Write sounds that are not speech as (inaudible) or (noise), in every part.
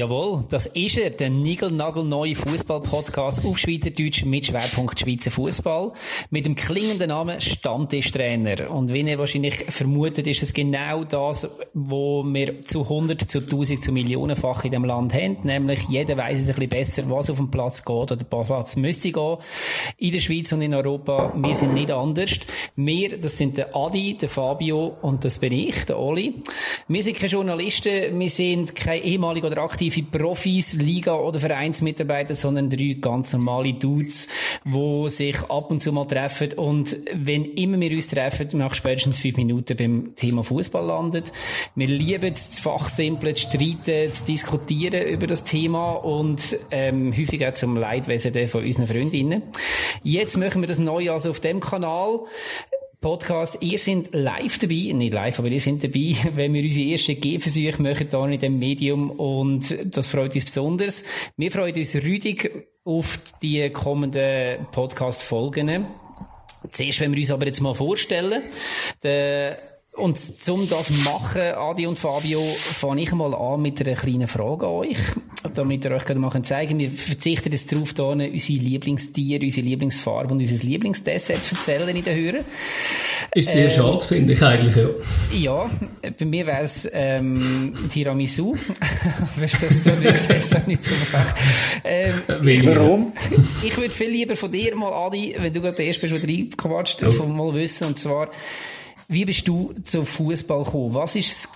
Jawohl, das ist er, der Nigel-Nagel-neue Fußball-Podcast auf Schweizerdeutsch mit Schwerpunkt Schweizer Fußball mit dem klingenden Namen Stammtischtrainer. Und wie ihr wahrscheinlich vermutet, ist es genau das, wo wir zu 100, zu 1000, zu Millionenfach in dem Land haben. Nämlich jeder weiß es ein bisschen besser, was auf dem Platz geht oder der Platz müsste gehen. In der Schweiz und in Europa, wir sind nicht anders. Wir, das sind der Adi, der Fabio und das bin ich, der Oli. Wir sind keine Journalisten, wir sind keine ehemalige oder aktive aktive Profis, Liga- oder Vereinsmitarbeiter, sondern drei ganz normale Dudes, die sich ab und zu mal treffen. Und wenn immer wir uns treffen, nach spätestens fünf Minuten beim Thema Fußball landet. Wir lieben es, zu fachsimpeln, zu streiten, zu diskutieren über das Thema und ähm, häufig auch zum Leidwesen von unseren Freundinnen. Jetzt machen wir das neu also auf dem Kanal. Podcast. Ihr seid live dabei, nicht live, aber ihr seid dabei, (laughs) wenn wir unsere ersten Gehversuche machen hier in dem Medium und das freut uns besonders. Wir freuen uns rüdig auf die kommenden Podcast-Folgen. Zuerst, wenn wir uns aber jetzt mal vorstellen, der und zum das machen, Adi und Fabio, fange ich mal an mit einer kleinen Frage an euch, damit ihr euch gerade mal zeigen Wir verzichten jetzt darauf, hier unsere Lieblingstiere, unsere Lieblingsfarbe und unser Lieblingsdessert zu erzählen in den Hören. Ist sehr ähm, schade, finde ich eigentlich, ja. Ja, bei mir wäre es ähm, Tiramisu. (laughs) weißt du, das tut, wie gesagt, nicht so ähm, Warum? Ich, ich würde viel lieber von dir mal, Adi, wenn du gerade der Erste bist, der reingequatscht, oh. mal wissen, und zwar, wie bist du zum Fußball gekommen? Was ist es?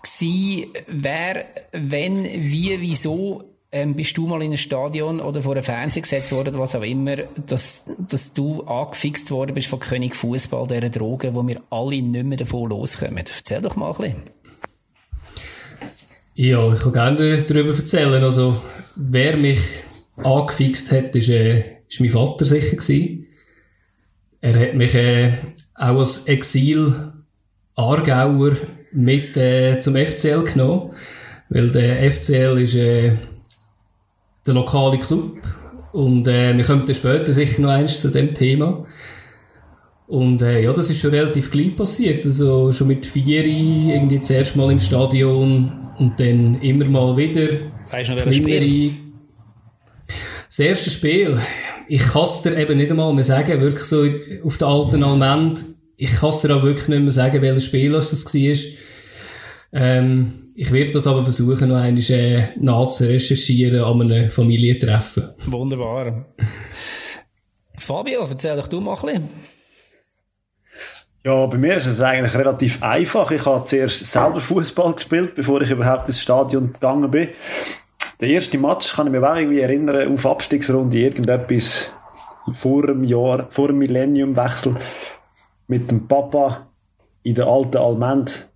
Wer, wenn, wie, wieso ähm, bist du mal in ein Stadion oder vor einem Fernseher gesetzt worden was auch immer, dass, dass du angefixt worden bist von König Fußball, dieser Droge, wo wir alle nicht mehr davon loskommen? Erzähl doch mal ein bisschen. Ja, ich kann gerne darüber erzählen. Also, wer mich angefixt hat, ist, äh, ist mein Vater sicher gewesen. Er hat mich äh, auch als Exil Aargauer mit äh, zum FCL genommen, weil der FCL ist äh, der lokale Club und äh, wir kommen dann später sicher noch eins zu dem Thema. Und äh, ja, das ist schon relativ klein passiert. Also schon mit vier irgendwie zuerst mal im Stadion und dann immer mal wieder. Weißt du noch, Spiel? Das erste Spiel, ich kann es dir eben nicht einmal mehr sagen, wirklich so auf der alten Almend ich kann es dir auch wirklich nicht mehr sagen, welches Spiel das war. Ähm, ich werde das aber versuchen, noch einmal äh, nachzurecherchieren an einem Familientreffen. Wunderbar. Fabio, erzähl doch du mal ein bisschen. Ja, bei mir ist es eigentlich relativ einfach. Ich habe zuerst selber Fußball gespielt, bevor ich überhaupt ins Stadion gegangen bin. Der erste Match kann ich mir auch irgendwie erinnern, auf Abstiegsrunde irgendetwas vor dem Jahr, vor dem Millenniumwechsel mit dem Papa in der alten Almend.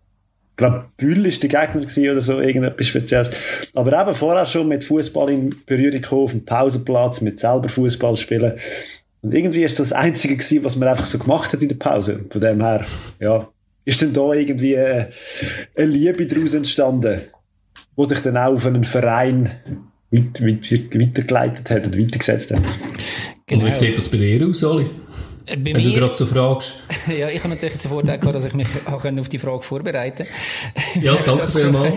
Ich glaube, Bühl war der Gegner oder so, irgendetwas Spezielles. Aber eben vorher schon mit Fußball in Berührung gekommen, auf dem Pausenplatz, mit selber Fußball spielen. Und irgendwie ist das das Einzige gewesen, was man einfach so gemacht hat in der Pause. Von dem her, ja, ist dann da irgendwie eine, eine Liebe daraus entstanden, wo sich dann auch auf einen Verein weit, weit, weitergeleitet hat und weitergesetzt hat. Genau. Und wie sieht das bei dir aus, Oli? Äh, bei Wenn mir, du gerade so fragst. (laughs) ja, ich habe natürlich den Vorteil gehabt, dass ich mich auch auf die Frage vorbereiten konnte. Ja, (laughs) danke vielmals.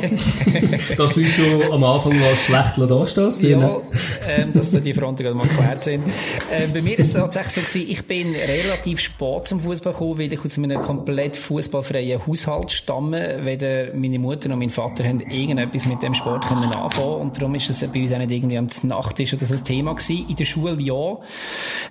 (laughs) dass du schon am Anfang mal schlecht dastehst. Ja, ähm, dass die Fronten mal geklärt sind. Ähm, bei mir ist es tatsächlich so gewesen, ich bin relativ spät zum Fußball gekommen, weil ich aus einem komplett fußballfreien Haushalt stamme. Weder meine Mutter noch mein Vater haben irgendetwas mit dem Sport können anfangen und darum ist es bei uns auch nicht irgendwie am Nachttisch oder so ein Thema gewesen. In der Schule ja.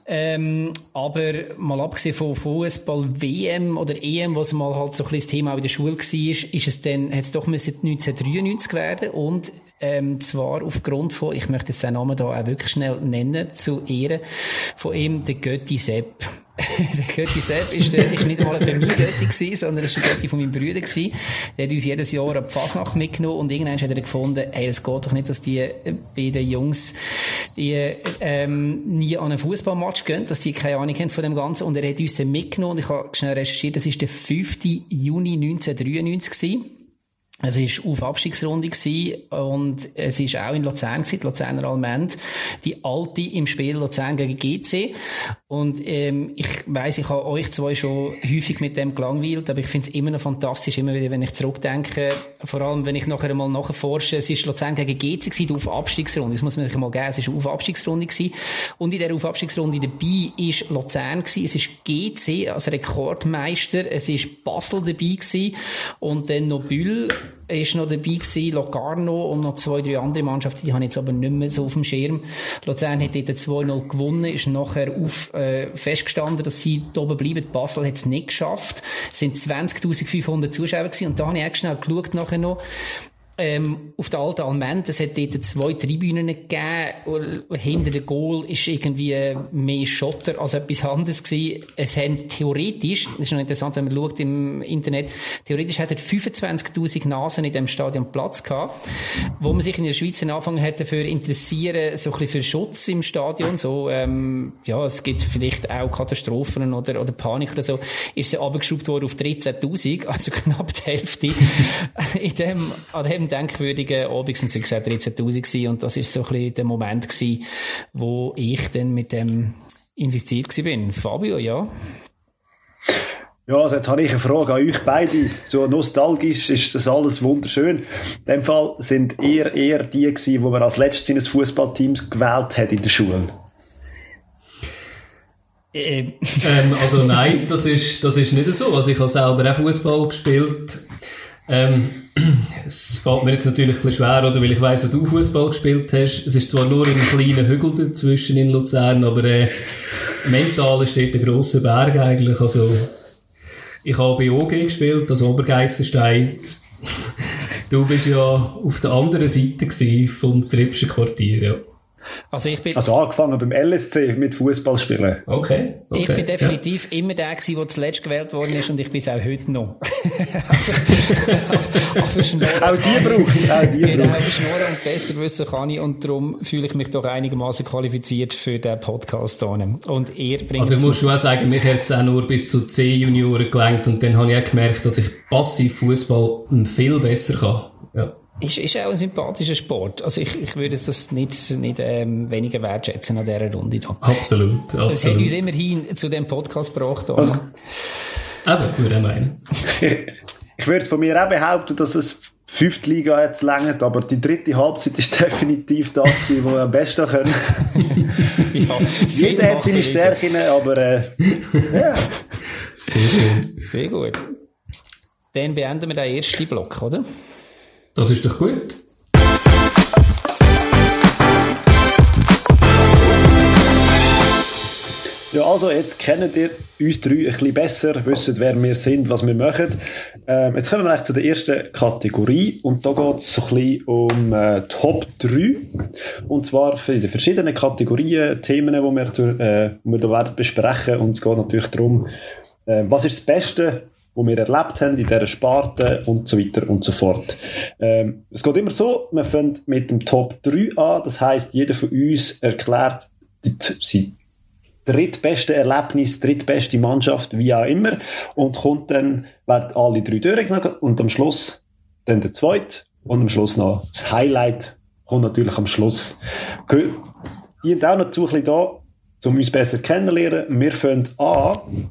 Ähm, aber mal abgesehen von Fußball WM oder EM, was mal halt so ein bisschen das Thema auch in der Schule war, ist es dann, hat es doch müssen 1993 werden und ähm, zwar aufgrund von, ich möchte jetzt seinen Namen da auch wirklich schnell nennen, zu Ehren von ihm, der Götti Sepp. Der Götti Sepp ist, der, ist nicht einmal ein Götti gewesen, sondern ist der Götti von meinem Bruder gewesen. Der hat uns jedes Jahr eine Fasnacht mitgenommen und irgendwann hat er gefunden, hey, es geht doch nicht, dass die beiden Jungs, die, ähm, nie an einen Fußballmatch gehen, dass die keine Ahnung haben von dem Ganzen und er hat uns dann mitgenommen und ich habe schnell recherchiert, das ist der 5. Juni 1993 gewesen. Es war auf Abstiegsrunde gewesen und es ist auch in Luzern gewesen, Luzerner Almend, die alte im Spiel Luzern gegen GC. Und ähm, ich weiß, ich habe euch zwei schon häufig mit dem gelangweilt, aber ich finde es immer noch fantastisch, immer wieder, wenn ich zurückdenke, vor allem, wenn ich nachher mal nachforsche, es ist Luzern gegen GC gewesen, auf Abstiegsrunde, das muss man sich mal geben, es ist auf Abstiegsrunde gewesen. Und in der auf Abstiegsrunde dabei ist Luzern gewesen, es ist GC als Rekordmeister, es ist Basel dabei gewesen. Und dann noch Bühl ist noch dabei gewesen, Locarno und noch zwei, drei andere Mannschaften, die habe ich jetzt aber nicht mehr so auf dem Schirm. Luzern hat dort 2-0 gewonnen, ist nachher auf, äh, festgestanden, dass sie da oben bleiben. Basel hat es nicht geschafft. Es sind 20.500 Zuschauer gewesen und da habe ich auch schnell geschaut nachher noch ähm, auf der alten Almend, es hat dort zwei Tribünen gegeben, hinter dem Goal ist irgendwie mehr Schotter als etwas anderes gewesen. Es haben theoretisch, das ist noch interessant, wenn man schaut im Internet, theoretisch hat er 25.000 Nasen in dem Stadion Platz gehabt, wo man sich in der Schweiz angefangen hat dafür interessieren, so ein bisschen für Schutz im Stadion, so, ähm, ja, es gibt vielleicht auch Katastrophen oder, oder Panik oder so, ist sie abgeschraubt worden auf 13.000, also (laughs) knapp die Hälfte in dem, an dem denkwürdigen Abend sind es, wie gesagt, 13.000 und das ist so ein bisschen der Moment gewesen, wo ich dann mit dem investiert bin. Fabio, ja? Ja, also jetzt habe ich eine Frage an euch beide. So nostalgisch ist das alles wunderschön. In dem Fall sind ihr eher die gewesen, wo man als letztes in das Fußballteams gewählt hat in der Schule. Ähm. ähm, also nein, das ist, das ist nicht so. Also ich habe selber auch Fußball gespielt. Ähm, es fällt mir jetzt natürlich ein bisschen schwer, oder, weil ich weiss, wo du Fußball gespielt hast. Es ist zwar nur ein kleiner Hügel dazwischen in Luzern, aber äh, mental steht ein grosser Berg eigentlich. Also, ich habe bei OG gespielt, das Obergeisterstein. du bist ja auf der anderen Seite vom Trippschen Quartier, ja. Also, ich bin also angefangen beim LSC mit Fußballspielen. Okay, okay. Ich bin definitiv ja. immer der gewesen, der zuletzt gewählt worden ist und ich bin es auch heute noch. (laughs) auch die braucht es, auch die genau, braucht Schnorren und besser wissen kann ich und darum fühle ich mich doch einigermaßen qualifiziert für den Podcast hier. Und ihr bringt Also ich muss schon auch sagen, mich hat es auch nur bis zu 10 Junioren gelangt und dann habe ich auch gemerkt, dass ich passiv Fußball viel besser kann. Ist, ist auch ein sympathischer Sport. Also ich, ich würde das nicht, nicht ähm, weniger wertschätzen an dieser Runde. Da. Absolut, absolut. Es hat uns immerhin zu dem Podcast gebracht. Also, Eben, würde ich meinen. (laughs) ich würde von mir auch behaupten, dass es fünfte Liga jetzt längert, aber die dritte Halbzeit ist (laughs) definitiv das gewesen, wo wir am besten können. (laughs) ja, Jeder hat seine Stärken, aber äh, ja. Sehr schön. Sehr gut. Dann beenden wir den ersten Block, oder? Das ist doch gut. Ja, also jetzt kennt ihr uns drei ein bisschen besser, wisst, wer wir sind, was wir machen. Ähm, jetzt kommen wir eigentlich zu der ersten Kategorie und da geht es so ein bisschen um äh, Top 3 und zwar für die verschiedenen Kategorien, Themen, die wir, äh, wir da werden besprechen und es geht natürlich darum, äh, was ist das Beste wo wir erlebt haben in dieser Sparte und so weiter und so fort. Ähm, es geht immer so, wir fangen mit dem Top 3 an, das heißt, jeder von uns erklärt sein drittbeste Erlebnis, drittbeste Mannschaft, wie auch immer, und kommt dann, werden alle drei durchgenommen und am Schluss dann der zweite und am Schluss noch das Highlight kommt natürlich am Schluss. Die sind auch noch zu ein bisschen da, um uns besser kennenzulernen. Wir fangen an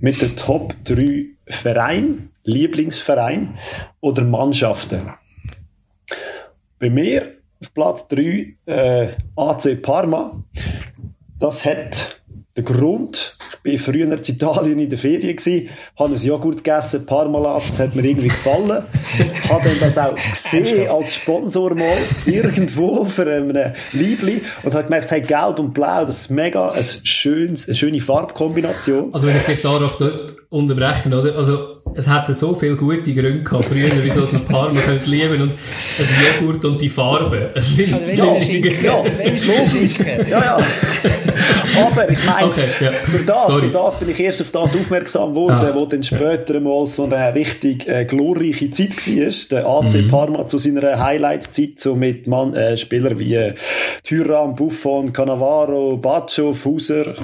mit den Top 3 Verein, Lieblingsverein oder Mannschaften. Bei mir auf Platz 3 äh, AC Parma. Das hat den Grund, ich war früher in Italien in der Ferien, gewesen, habe ein Joghurt gegessen, Parmalat, das hat mir irgendwie gefallen. (laughs) habe dann das auch gesehen als Sponsor mal irgendwo für ein Liebli und habe gemerkt, hey, gelb und blau, das ist mega ein schönes, eine schöne Farbkombination. Also wenn ich dich darauf dort unterbrechen, oder? Also es hätte so viele gute Gründe gehabt früher, wieso es man Parma könnte lieben und das Joghurt und die Farbe. Es sind also, ja, ja, logisch. ja, ja. Aber ich meine, okay, ja. durch, das, durch das bin ich erst auf das aufmerksam geworden, ah, wo dann später mal so eine richtig äh, glorreiche Zeit war. Der AC mhm. Parma zu seiner Highlight-Zeit, so mit Mann, äh, Spielern wie äh, Thuram, Buffon, Cannavaro, Baccio, Fuser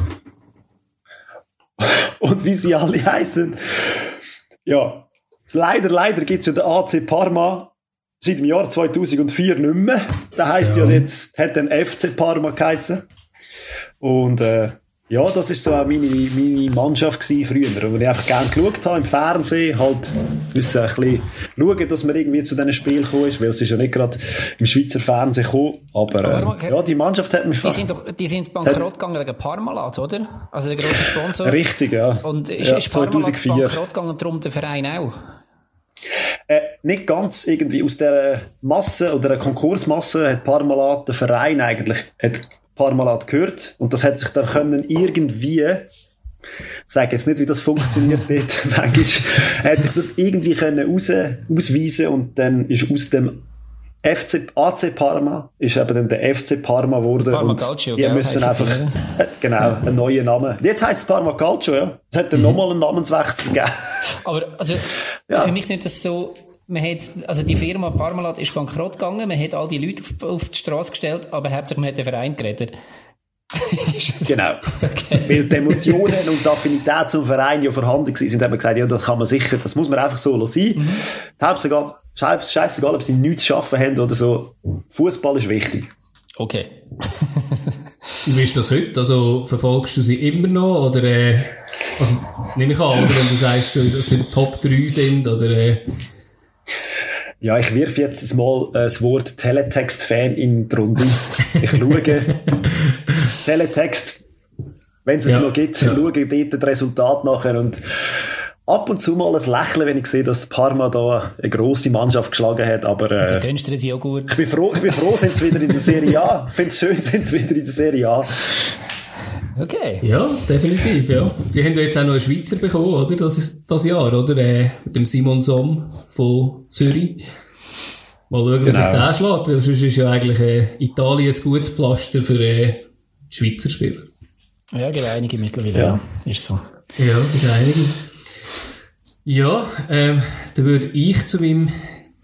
(laughs) und wie sie alle heißen. Ja, leider, leider gibt es ja den AC Parma seit dem Jahr 2004 nicht mehr. Der heisst ja, ja jetzt, hat dann FC Parma geheißen. Und äh, ja, das ist so auch meine, meine Mannschaft früher, wo ich einfach gerne geschaut habe im Fernsehen, halt müssen ein bisschen schauen, dass man irgendwie zu diesen Spielen gekommen ist, weil es ist ja nicht gerade im Schweizer Fernsehen gekommen, aber, aber ja, die Mannschaft hat mich Die sind doch, die sind bankrott gegangen wegen Parmalat, oder? Also der grosse Sponsor. (laughs) Richtig, ja. Und ist, ja, ist Parmalat 2004. bankrott gegangen und darum der Verein auch? Äh, nicht ganz irgendwie aus der Masse oder der Konkursmasse hat Parmalat der Verein eigentlich hat paar Mal gehört und das hat sich dann können irgendwie ich sage jetzt nicht, wie das funktioniert (laughs) dort, manchmal hätte ich das irgendwie können raus, ausweisen und dann ist aus dem FC, AC Parma ist eben dann der FC Parma geworden Parma und Calcio, die müssen einfach, äh, genau, einen neuen Namen. Jetzt heisst es Parma Calcio, ja. Es hat dann mhm. nochmal einen Namenswechsel gegeben. Aber, also, ja. für mich nicht das so, man hat, also die Firma Parmalat ist bankrott gegangen, man hat all die Leute auf, auf die Straße gestellt, aber hauptsächlich man hat den Verein gerettet. (laughs) genau. Okay. Weil die Emotionen und die Affinität zum Verein ja vorhanden waren, sind haben gesagt, ja, das kann man sicher, das muss man einfach so sein. Mhm. Hauptsache, scheißegal, ob sie nichts zu schaffen haben oder so. Fußball ist wichtig. Okay. Wie ist das heute? Also, verfolgst du sie immer noch? Oder, äh, also, nehme ich an, oder wenn du sagst, dass sie Top 3 sind, oder, äh, ja, ich wirf jetzt mal äh, das Wort Teletext-Fan in die Runde. Ich schaue (laughs) Teletext, wenn es es ja, noch gibt, ja. schaue dort das Resultat nachher und ab und zu mal ein Lächeln, wenn ich sehe, dass Parma da eine grosse Mannschaft geschlagen hat, aber äh, du sie auch gut. ich bin froh, ich bin froh sind sie wieder in der Serie A. Ich finde es schön, (laughs) sind sie wieder in der Serie A. Okay. Ja, definitiv, ja. Sie haben ja jetzt auch noch einen Schweizer bekommen, oder? Das, ist das Jahr, oder? Äh, mit dem Simon Somm von Zürich. Mal schauen, wie sich genau. der schlägt, weil sonst ist ja eigentlich äh, Italien ein gutes Pflaster für äh, Schweizer Spieler. Ja, gibt einige mittlerweile, ja. ja. Ist so. Ja, gibt einige. Ja, ähm, dann würde ich zu meinem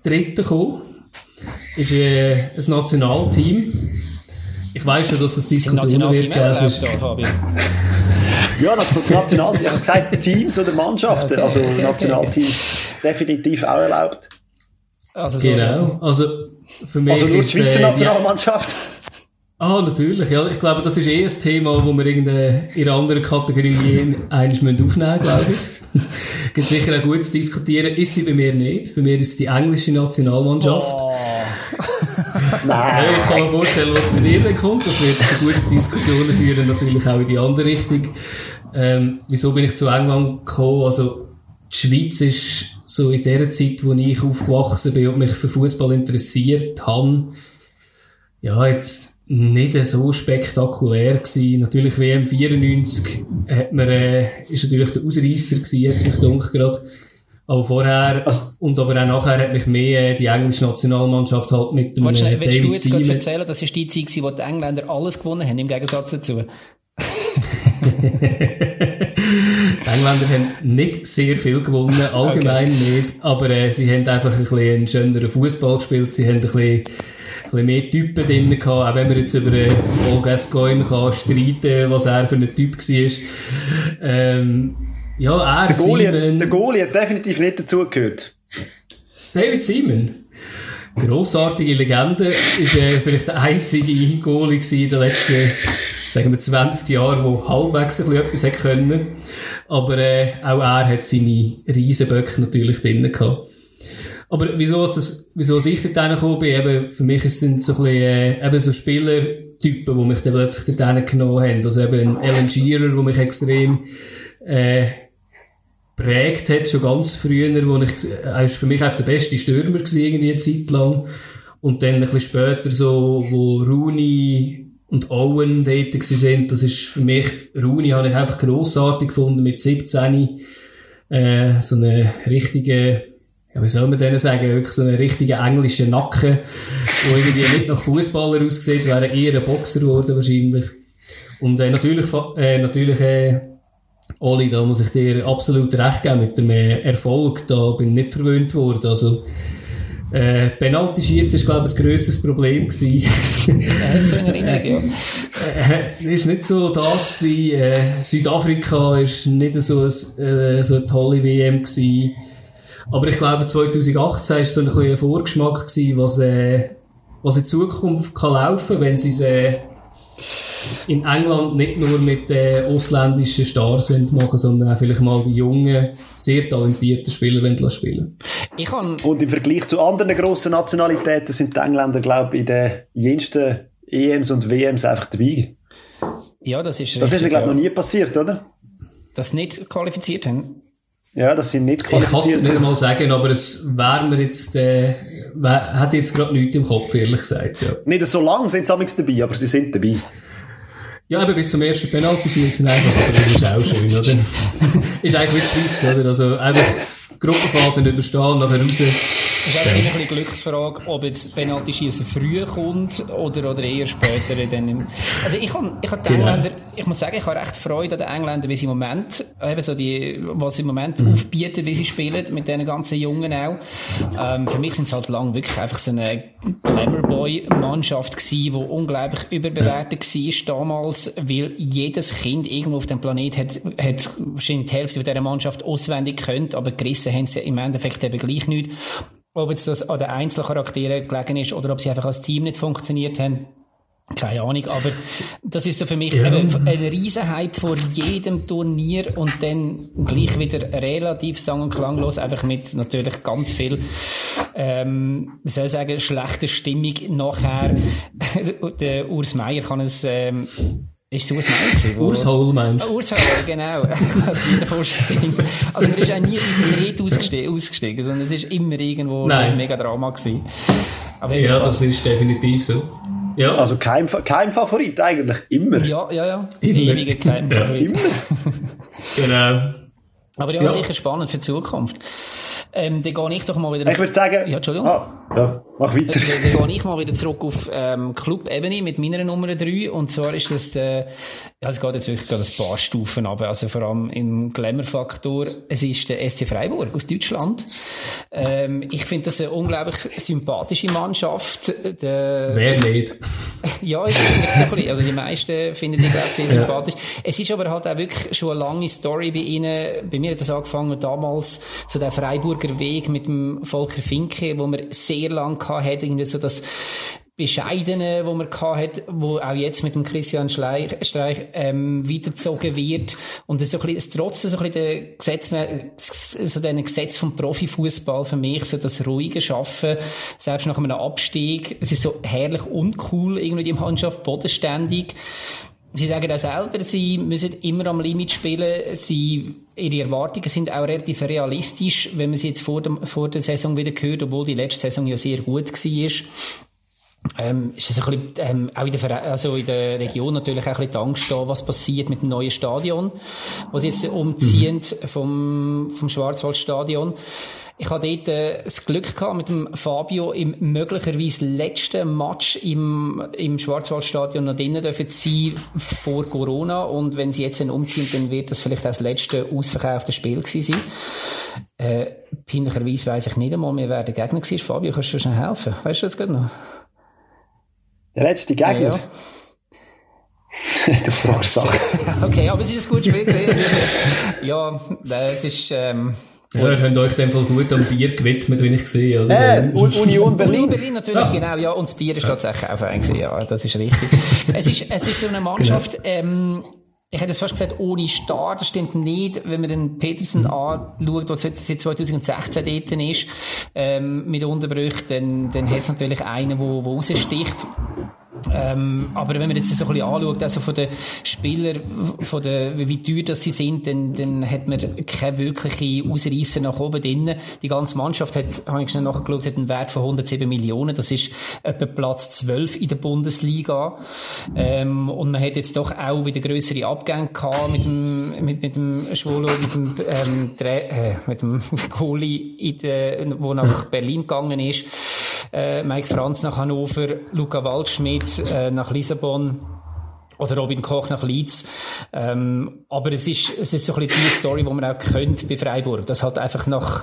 dritten kommen. Ist äh, ein Nationalteam ich weiß schon, dass es Diskussionen wird geben. Ist... ja, National, ich habe gesagt Teams oder Mannschaften. Okay, also okay, Nationalteams okay. definitiv auch erlaubt. Also so, genau. Also für mich also nur die Schweizer äh, Nationalmannschaft. Ah, natürlich, ja. Ich glaube, das ist eh ein Thema, wo wir in einer anderen Kategorie eines aufnehmen müssen, glaube ich. Gibt sicher auch gut zu diskutieren. Ist sie bei mir nicht. Bei mir ist es die englische Nationalmannschaft. Oh. Nein. (laughs) ich kann mir vorstellen, was bei dir dann kommt. Das wird zu guten Diskussionen führen, natürlich auch in die andere Richtung. Ähm, wieso bin ich zu England gekommen? Also, die Schweiz ist so in der Zeit, wo ich aufgewachsen bin und mich für Fußball interessiert habe, ja, jetzt nicht so spektakulär gewesen. Natürlich WM 94 hat man, äh, ist natürlich der Ausreißer gewesen, jetzt mich dunkel gerade. Aber vorher, also, und aber auch nachher hat mich mehr die englische Nationalmannschaft halt mit dem Willst, äh, David du jetzt erzählen, das ist die Zeit wo die Engländer alles gewonnen haben, im Gegensatz dazu? (laughs) (laughs) die Engländer haben nicht sehr viel gewonnen, (laughs) allgemein okay. nicht, aber äh, sie haben einfach ein bisschen einen schöneren Fußball gespielt, sie haben ein bisschen, ein bisschen mehr Typen drin gehabt, auch wenn man jetzt über äh, Paul Gascoigne kann streiten, was er für ein Typ war. Ähm, ja, er, der Goalie, Simon. Der Goalie hat definitiv nicht dazugehört. David Simon. Grossartige Legende. Ist äh, vielleicht der einzige Goalie in den letzten, sagen wir, 20 Jahren, der halbwegs ein bisschen etwas hätte können. Aber äh, auch er hat seine Riesenböcke natürlich drinnen gehabt. Aber wieso, das, wieso ich dort gekommen bin, eben, für mich sind so ein bisschen, äh, eben so Spielertypen, die mich dann plötzlich dort genommen haben. Also eben Alan Shearer, der mich extrem, äh, prägt hat, schon ganz früher, wo ich, er ist für mich auch der beste Stürmer gewesen, irgendwie eine Zeit lang. Und dann ein bisschen später so, wo Rooney und Owen dort sind, das ist für mich, Rooney habe ich einfach grossartig gefunden mit 17, äh, so eine richtige, ja, wie soll man denen sagen, wirklich so einen richtigen englischen Nacken, wo irgendwie nicht nach Fußballer aussieht, wäre eher ein Boxer geworden wahrscheinlich. Und äh, natürlich, äh, natürlich, äh, Oli, da muss ich dir absolut recht geben mit dem äh, Erfolg. Da bin ich nicht verwöhnt worden. Also, äh, Penalty schießen ist, glaube ich, ein grösseres Problem gewesen. (laughs) So in Erinnerung, ja. Äh, ist nicht so das gewesen. Äh, Südafrika ist nicht so, ein, äh, so eine tolle WM gewesen. Aber ich glaube, 2018 war so ein, bisschen ein Vorgeschmack gewesen, was, äh, was in Zukunft kann laufen, wenn sie es, äh, in England nicht nur mit äh, ausländischen Stars machen sondern auch vielleicht mal die jungen, sehr talentierten Spieler spielen ich Und im Vergleich zu anderen grossen Nationalitäten sind die Engländer, glaube ich, in den jensten EMs und WMs einfach dabei. Ja, das ist Das ist mir, glaube ich, noch nie passiert, oder? Dass sie nicht qualifiziert haben? Ja, das sind nicht qualifiziert. Ich kann es nicht einmal sagen, aber es wäre mir jetzt, äh, hat jetzt gerade nichts im Kopf, ehrlich gesagt. Ja. Nicht so lange sind sie dabei, aber sie sind dabei. Ja, aber bis zum ersten Penalty schießen einfach, aber das ist auch schön, oder? (laughs) ist eigentlich wie die Schweiz, oder? Also, einfach Gruppenphase nicht überstehen, nachher raus. Es ist einfach eine Glücksfrage, ob jetzt Penalty schießen früh kommt oder, oder eher später. Dann also ich habe, ich habe die genau. Engländer, ich muss sagen, ich habe recht Freude an den Engländern, wie sie im Moment, eben so die, was sie im Moment mhm. aufbieten, wie sie spielen, mit diesen ganzen Jungen auch. Ähm, für mich sind es halt lang wirklich einfach so eine Glamour-Boy-Mannschaft gewesen, die unglaublich überbewertet ja. war damals, weil jedes Kind irgendwo auf dem Planet hat, hat wahrscheinlich die Hälfte dieser Mannschaft auswendig könnt, aber gerissen haben sie im Endeffekt eben gleich nicht. Ob jetzt das an den Einzelcharakteren gelegen ist oder ob sie einfach als Team nicht funktioniert haben, keine Ahnung, aber das ist so für mich ja. ein, ein Riesenhype vor jedem Turnier und dann gleich wieder relativ sang- und klanglos, einfach mit natürlich ganz viel, ähm, wie soll ich sagen, schlechter Stimmung nachher. (laughs) Der Urs Meier kann es, ähm, ist es Urs Meier gewesen? Urs Hol, meinst du? Urs Hol, genau. (laughs) Also, man ist auch nie ins Gerät ausgestiegen, ausgestiegen, sondern es ist immer irgendwo Nein. ein mega Drama gewesen. Aber ja, das ist definitiv so. Ja. Also kein, kein Favorit eigentlich, immer. Ja, ja, ja. Immer. Kein Favorit. immer. genau. Aber ja, ja, sicher spannend für die Zukunft. Ähm, dann gehe ich doch mal wieder... Ich würde sagen... Ja, Entschuldigung. Ah, ja, mach weiter. Dann, dann gehe ich mal wieder zurück auf ähm, Club-Ebene mit meiner Nummer 3. Und zwar ist das der... Ja, es geht jetzt wirklich gerade ein paar Stufen ab. Also vor allem im Glamour-Faktor. Es ist der SC Freiburg aus Deutschland. Ähm, ich finde das eine unglaublich sympathische Mannschaft. Der, Wer nicht? (laughs) ja, ist so ein Also die meisten finden die, glaube ich, sehr sympathisch. Es ist aber halt auch wirklich schon eine lange Story bei ihnen. Bei mir hat das angefangen damals, so der Freiburger Weg mit dem Volker Finke, wo man sehr lang hatte, irgendwie so das Bescheidene, wo man hat, wo auch jetzt mit dem Christian Streich, Streich ähm, weitergezogen wird und es so ein bisschen, trotzdem so ein bisschen Gesetz, so den Gesetz vom Profifußball für mich, so das ruhige Schaffen, selbst nach einem Abstieg, es ist so herrlich uncool irgendwie die Mannschaft, bodenständig. Sie sagen auch selber, sie müssen immer am Limit spielen. Sie, ihre Erwartungen sind auch relativ realistisch, wenn man sie jetzt vor, dem, vor der Saison wieder hört, obwohl die letzte Saison ja sehr gut war ähm, ist es ein bisschen, ähm, auch in der, also in der Region natürlich auch ein bisschen die Angst da, was passiert mit dem neuen Stadion, was jetzt umziehen mhm. vom, vom Schwarzwaldstadion. Ich hatte dort äh, das Glück gehabt, mit dem Fabio im möglicherweise letzten Match im, im Schwarzwaldstadion noch drinnen dürfen sein vor Corona. Und wenn sie jetzt umziehen, dann wird das vielleicht auch das letzte ausverkaufte Spiel gewesen sein. Äh, peinlicherweise weiss ich nicht einmal mehr, wer der Gegner war. Fabio, kannst du schon helfen? Weißt du das gerade noch? Der letzte Gegner? Ja, ja. (laughs) du fragst Sachen. (laughs) okay, aber es ist ein gutes Spiel gesehen. (laughs) ja, es ist, ähm, ja, ihr habt euch dem Fall gut am Bier gewidmet, wie ich sehe, oder? Äh, Union Berlin. Union Berlin natürlich, ja. genau, ja. Und das Bier ist tatsächlich auch ein ja, das ist richtig. es ist, es ist so eine Mannschaft, genau. ähm, ich hätte es fast gesagt, ohne Star, das stimmt nicht, wenn man den Petersen anschaut, der seit 2016 dort ist, ähm, mit Unterbrüchen, dann, dann hat es natürlich einen, der raussticht. Ähm, aber wenn man jetzt so ein bisschen anschaut, also von den Spielern, von der, wie teuer das sie sind, dann, dann hat man keine wirkliche Ausreißer nach oben drin. Die ganze Mannschaft hat, habe ich schnell nachgeschaut, hat einen Wert von 107 Millionen. Das ist etwa Platz 12 in der Bundesliga. Ähm, und man hat jetzt doch auch wieder größere Abgänge gehabt mit dem, mit, mit dem Schwolo, mit dem, ähm, äh, mit dem (laughs) Goalie, in der, wo nach Berlin gegangen ist. Äh, Mike Franz nach Hannover, Luca Waldschmidt, äh, nach Lissabon oder Robin Koch nach Leeds. Ähm, aber es ist, es ist so ein bisschen die Story, die man auch kennt bei Freiburg. Das hat einfach nach,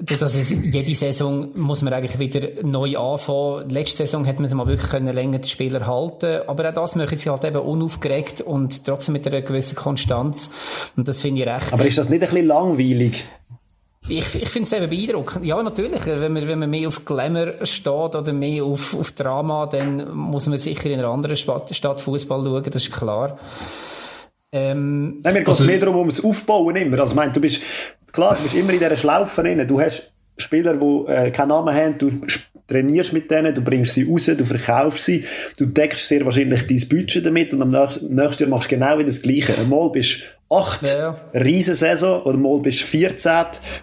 dass es jede Saison muss man eigentlich wieder neu anfangen. Letzte Saison hätte man es mal wirklich können länger die Spieler halten, aber auch das möchten sie halt eben unaufgeregt und trotzdem mit einer gewissen Konstanz. Und das finde ich recht. Aber ist das nicht ein bisschen langweilig? Ich, ich finde es eben beeindruckend. Ja, natürlich. Wenn man, wenn man mehr auf Glamour steht oder mehr auf, auf Drama, dann muss man sicher in einer anderen Stadt, Stadt Fußball schauen, das ist klar. Ähm, Nein, mir geht es also, mehr darum, um das Aufbauen immer. Also, ich meine, du bist, klar, du bist immer in dieser Schlaufe drin. Du hast Spieler, die äh, keinen Namen haben, du trainierst mit denen, du bringst sie raus, du verkaufst sie, du deckst sehr wahrscheinlich dein Budget damit und am nächsten Jahr machst du genau wieder das Gleiche. Einmal bist du 8 ja. Riesensaison oder mal bist du 14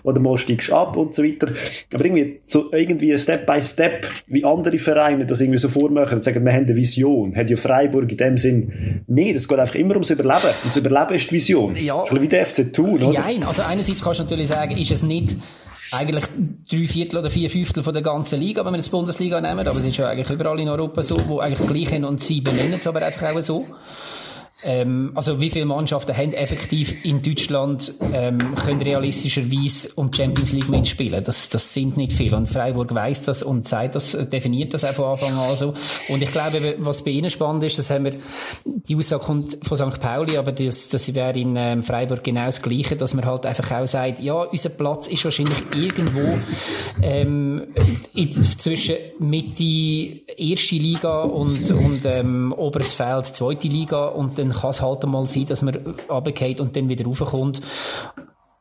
oder mal steigst du ab und so weiter. Aber irgendwie, so irgendwie Step by Step, wie andere Vereine das irgendwie so vormachen und sagen, wir haben eine Vision. Hat ja Freiburg in dem Sinn nicht. Es geht einfach immer ums Überleben. Und das Überleben ist die Vision. Ja. Das ist wie der FC Thun, oder? Nein, also einerseits kannst du natürlich sagen, ist es nicht eigentlich drei Viertel oder vier Fünftel von der ganzen Liga, wenn wir jetzt die Bundesliga nehmen, aber es ist ja eigentlich überall in Europa so, wo eigentlich gleich haben und sie benennen es aber einfach auch so. Ähm, also wie viele Mannschaften haben effektiv in Deutschland ähm, können realistischerweise um Champions League mitspielen? Das, das sind nicht viele. Und Freiburg weiß das und zeigt das, definiert das auch von Anfang an so. Und ich glaube, was bei ihnen spannend ist, das haben wir, die Aussage kommt von St. Pauli, aber das, das wäre in ähm, Freiburg genau das Gleiche, dass man halt einfach auch sagt, ja, unser Platz ist wahrscheinlich irgendwo ähm, in, zwischen Mitte erste Liga und, und ähm, oberes Feld zweite Liga und dann kann es halt einmal sein, dass man runtergeht und dann wieder raufkommt.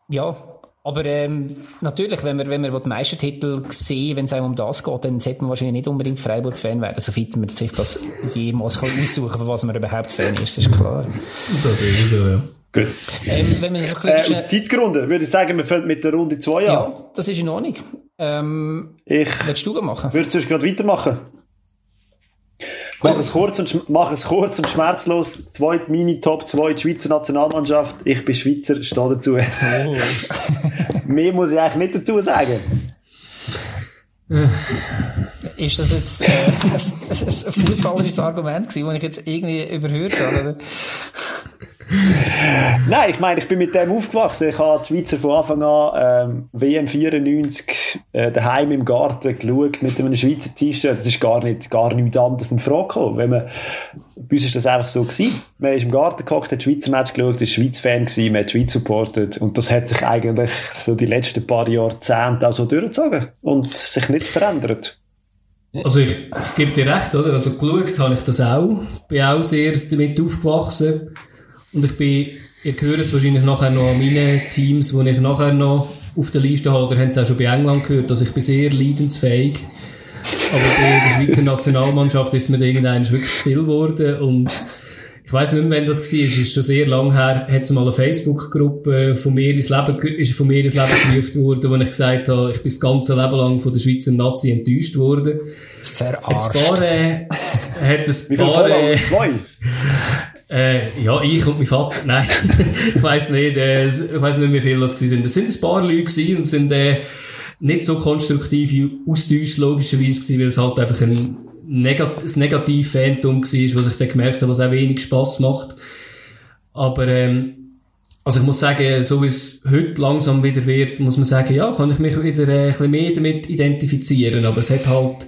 Ja, aber ähm, natürlich, wenn man, wenn man die Meistertitel sehen, wenn es einem um das geht, dann sollte man wahrscheinlich nicht unbedingt Freiburg-Fan werden, soweit man sich das jemals kann aussuchen kann, was man überhaupt Fan ist, das ist klar. Das ist so, ja. Gut. Ähm, wenn man äh, aus Zeitgründen würde ich sagen, wir fangen mit der Runde 2 an. Ja, das ist in Ordnung. Ähm, ich willst du machen? Würdest du gerade weitermachen? Mach es kurz und, mach es kurz und schmerzlos. Zweite Mini-Top 2, die Schweizer Nationalmannschaft. Ich bin Schweizer, stehe dazu. Oh. (laughs) Mehr muss ich eigentlich nicht dazu sagen. (laughs) Ist das jetzt äh, (laughs) ein, ein, fußballerisches Argument gewesen, das ich jetzt irgendwie überhört habe? Oder? (laughs) Nein, ich meine, ich bin mit dem aufgewachsen. Ich habe die Schweizer von Anfang an ähm, WM 94 äh, daheim im Garten geschaut mit einem Schweizer T-Shirt. Das ist gar nicht, gar nichts anderes in Frage gekommen. Wenn man, bei uns ist das einfach so gewesen. Man ist im Garten geguckt, hat Schweizer Match geschaut, ist Schweiz-Fan gewesen, man hat Schweiz supportet. Und das hat sich eigentlich so die letzten paar Jahrzehnte auch so durchgezogen und sich nicht verändert. Also ich, ich gebe dir recht, oder? Also geschaut habe ich das auch. Bin auch sehr damit aufgewachsen. Und ich bin, ihr hört es wahrscheinlich nachher noch an meinen Teams, die ich nachher noch auf der Liste habe, oder haben es auch schon bei England gehört, dass ich bin sehr leidensfähig. Aber bei der Schweizer Nationalmannschaft ist mir irgendwann wirklich zu viel geworden und ich weiss nicht mehr, wann das war, es ist schon sehr lang her, hat es mal eine Facebook-Gruppe von mir ins Leben, ist von mir ins Leben gerufen worden, wo ich gesagt habe, ich bin das ganze Leben lang von der Schweizer Nazi enttäuscht worden. Verarscht. Hat ein paar, äh, hat ein paar, äh, Zwei? (laughs) Äh, ja, ich und mein Vater, (laughs) nein, ich weiß nicht, äh, ich weiß nicht, wie viele das sind. Es sind ein paar Leute gewesen und sind äh, nicht so konstruktiv austäuscht, logischerweise gewesen, weil es halt einfach ein, Negat ein Negativ-Phantom war, was ich dann gemerkt habe, was auch wenig Spass macht. Aber, ähm, also ich muss sagen, so wie es heute langsam wieder wird, muss man sagen, ja, kann ich mich wieder äh, ein bisschen mehr damit identifizieren. Aber es hat halt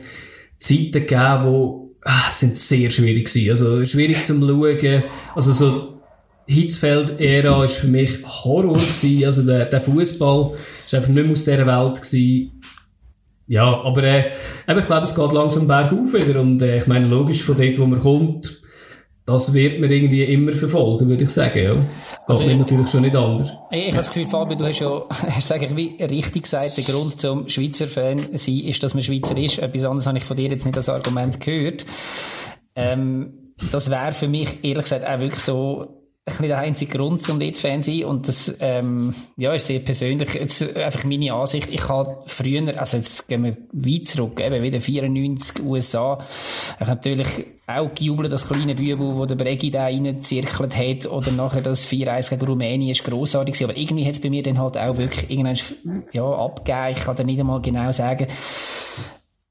Zeiten gegeben, wo ah, sind sehr schwierig gewesen. Also, schwierig zum Schauen. Also, so, Hitzfeld-Ära ist für mich Horror gewesen. Also, der, der Fußball ist einfach nicht mehr aus dieser Welt gewesen. Ja, aber, äh, ich glaube, es geht langsam bergauf wieder. Und, äh, ich meine, logisch, von dort, wo man kommt, das wird man irgendwie immer verfolgen, würde ich sagen, ja. Das also, mir natürlich schon nicht anders. Ich, ich habe das Gefühl, Fabio, du hast ja, (laughs) hast eigentlich wie richtig gesagt, der Grund zum Schweizer Fan sein ist, dass man Schweizer ist. Etwas anderes habe ich von dir jetzt nicht als Argument gehört. Ähm, das wäre für mich, ehrlich gesagt, auch wirklich so, bisschen der einzige Grund zum nicht Fan sein. Und das ähm, ja ist sehr persönlich. Jetzt einfach meine Ansicht. Ich habe früher also jetzt gehen wir weit zurück eben wieder 94 USA ich natürlich auch gejubelt das kleine Bübel wo der Bregi da reingezirkelt hat. Oder nachher das 4-1 gegen Rumänien ist grossartig aber irgendwie hat es bei mir dann halt auch wirklich irgendwann ja abgegeben. Ich kann da nicht einmal genau sagen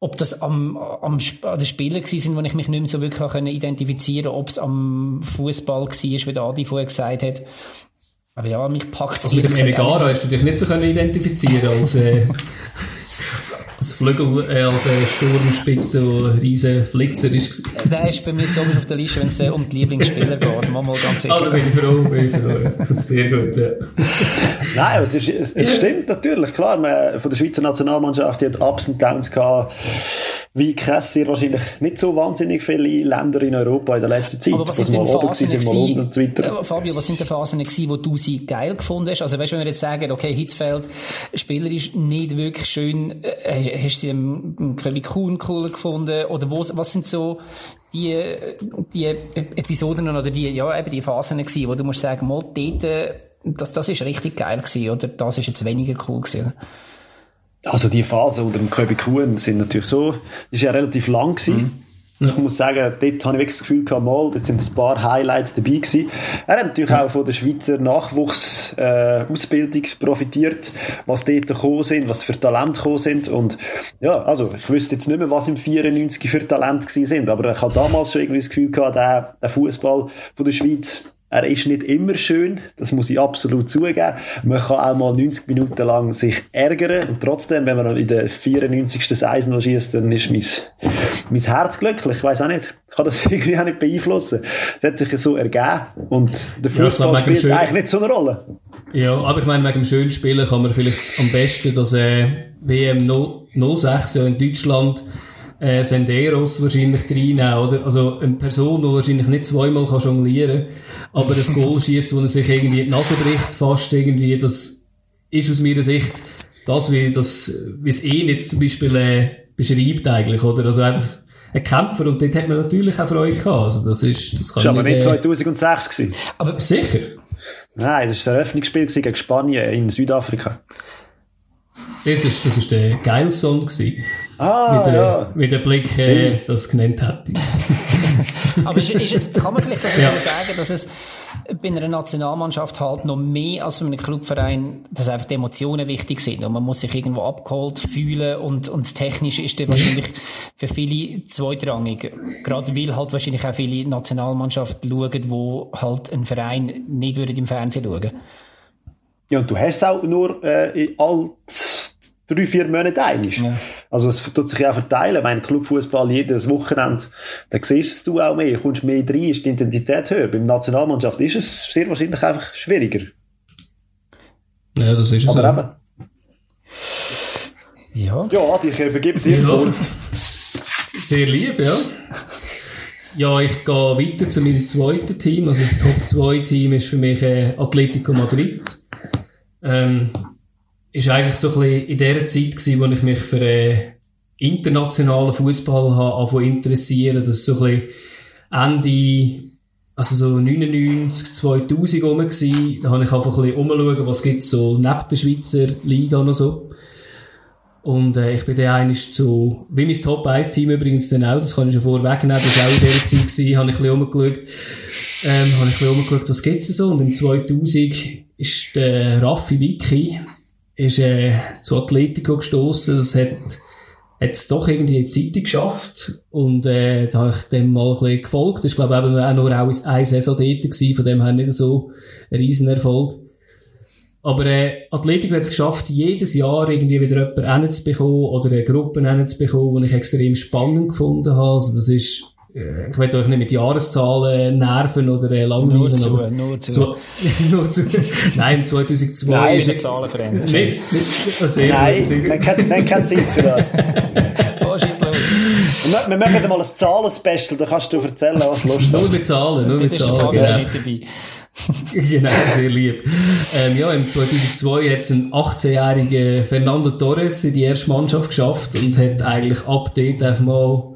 ob das am, am, an den Spielern sind, wo ich mich nicht mehr so wirklich können identifizieren konnte, ob es am Fußball war, wie der Adi vorher gesagt hat. Aber ja, mich packt es. Also mit dem Emigara hast du dich nicht so können identifizieren als, äh, (laughs) als Flügel, äh, als äh, Sturmspitze, ein riesen Flitzer ist. Der ist bei mir jetzt oben auf der Liste, wenn es äh, um die Lieblingsspieler geht. Mal, mal ganz sicher. Ah, da bin ich froh, bin ich froh. Das ist sehr gut, ja. (laughs) Nein, es, ist, es, es stimmt natürlich, klar, man, von der Schweizer Nationalmannschaft, die hat Ups und Downs gehabt, wie krass sehr wahrscheinlich nicht so wahnsinnig viele Länder in Europa in der letzten Zeit. Aber was sind denn Phasen unten und so weiter. Äh, Fabio, was sind die Phasen gewesen, wo du sie geil gefunden hast? Also weißt du, wenn wir jetzt sagen, okay, Hitzfeld, Spieler ist nicht wirklich schön, äh, hast du sie im Köbi Kuhn cooler gefunden? Oder wo, was sind so die, die Episoden oder die, ja, eben die Phasen gewesen, wo du musst sagen, mal dort, äh, das, das ist richtig geil gewesen, oder das ist jetzt weniger cool gewesen? Also die Phase unter dem Köbi Kuhn sind natürlich so, das ist ja relativ lang gewesen. Mhm. Ich muss sagen, dort habe ich wirklich das Gefühl gehabt, mal, dort sind ein paar Highlights dabei gewesen. Er hat natürlich auch von der Schweizer Nachwuchsausbildung äh, profitiert, was dort gekommen sind, was für Talente gekommen sind. Und ja, also ich wüsste jetzt nicht mehr, was im 94 für Talente gewesen sind, aber ich habe damals schon irgendwie das Gefühl gehabt, der, der Fußball von der Schweiz er ist nicht immer schön, das muss ich absolut zugeben. Man kann auch mal 90 Minuten lang sich ärgern und trotzdem, wenn man in der 94. Seis noch schießt, dann ist mein, mein Herz glücklich. Ich weiß auch nicht. Ich kann das (laughs) irgendwie auch nicht beeinflussen. Es hat sich so ergeben und der Fußball ja, spielt schön... eigentlich nicht so eine Rolle. Ja, aber ich meine, wegen dem schönen Spielen kann man vielleicht am besten das äh, WM 06 ja in Deutschland äh, Senderos wahrscheinlich reinnehmen, oder? Also eine Person, die wahrscheinlich nicht zweimal kann jonglieren kann, aber ein Goal schießt, wo er sich irgendwie die Nase bricht, fast irgendwie, das ist aus meiner Sicht das, wie das, wie es ihn jetzt zum Beispiel äh, beschreibt eigentlich, oder? Also einfach ein Kämpfer und dort hat man natürlich auch Freude gehabt. Also das ist, das kann war aber nicht 2006 äh, gewesen. Aber sicher? Nein, das war ein Eröffnungsspiel gegen Spanien in Südafrika. Ja, das, das war der Geil-Song. Ah, wie der, ja. Wie der Blick äh, das genannt hat. (laughs) Aber ist, ist es, kann man vielleicht ja. so sagen, dass es bei einer Nationalmannschaft halt noch mehr als bei einem Clubverein, dass einfach die Emotionen wichtig sind und man muss sich irgendwo abgeholt fühlen und, und das Technische ist dann wahrscheinlich für viele zweitrangig. Gerade weil halt wahrscheinlich auch viele Nationalmannschaften schauen, wo halt ein Verein nicht würde im Fernsehen schauen. Ja, und du hast auch nur äh, all drei, vier Monate einig. Ja. Also es tut sich ja verteilen. Mein Clubfußball jedes Wochenende, da siehst du auch mehr, kommst mehr rein, ist die Intensität höher. Beim Nationalmannschaft ist es sehr wahrscheinlich einfach schwieriger. Ja, das ist es Aber eben. Ja. Ja, ich übergebe dir das Wort. Sehr lieb, ja. Ja, ich gehe weiter zu meinem zweiten Team. Also das Top-2-Team ist für mich äh, Atletico Madrid. Ähm, ist eigentlich so ein bisschen in der Zeit gewesen, wo ich mich für äh, internationalen Fußball habe interessieren. Das ist so ein bisschen Ende, also so 99, 2000 rum gewesen. Da habe ich einfach ein bisschen umschauen, was gibt so neben der Schweizer Liga und so. Und äh, ich bin dann eigentlich zu Winnis Top 1 Team übrigens dann auch, das kann ich schon vorwegnehmen, das war auch in dieser Zeit gewesen, habe ich ein bisschen umgeschaut, ähm, habe ich ein bisschen umgeschaut, was gibt's so. Und im 2000 ist der Raffi Vicky, ist äh, zu Atletico gestoßen. Das hat es doch irgendwie in die Zeitung geschafft. Und äh, da habe ich dem mal ein bisschen gefolgt. Das ist, glaube ich, eben auch nur auch eine Saison dort gewesen, von dem her nicht so ein Riesenerfolg. Aber äh, Atletico hat es geschafft, jedes Jahr irgendwie wieder jemanden hinzubekommen oder eine Gruppe hinzubekommen, die ich extrem spannend gefunden habe. Also das ist ich will euch nicht mit Jahreszahlen nerven oder äh, langweilen. Nur zu, aber nur zu. zu (laughs) nur zu. Nein, 2002 Nein, ist nicht Zahlen verändert. Nicht, nicht, sehr Nein, man kann, man Zeit für das. (laughs) los. Wir, wir machen mal ein Zahlen-Special, da kannst du erzählen, was Lust hast. Nur mit Zahlen, nur mit Zahlen. Genau. (laughs) genau, sehr lieb. Ähm, ja, im 2002 hat es ein 18-jähriger Fernando Torres in die erste Mannschaft geschafft und hat eigentlich ab dort einfach mal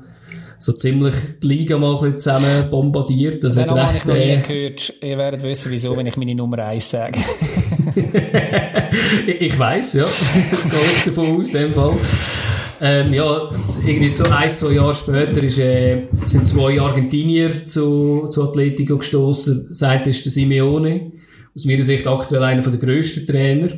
so ziemlich die Liga mal ein bisschen zusammen bombardiert. Das hat recht, ich noch äh, gehört. Ihr werdet wissen, wieso, wenn ich meine Nummer 1 sage. (laughs) ich weiss, ja. Gehe ich davon aus, in dem Fall. Ähm, ja, irgendwie so ein, zwei Jahre später ist, äh, sind zwei Argentinier zu, zu Atletico gestoßen. Das eine ist der Simeone. Aus meiner Sicht aktuell einer der grössten Trainer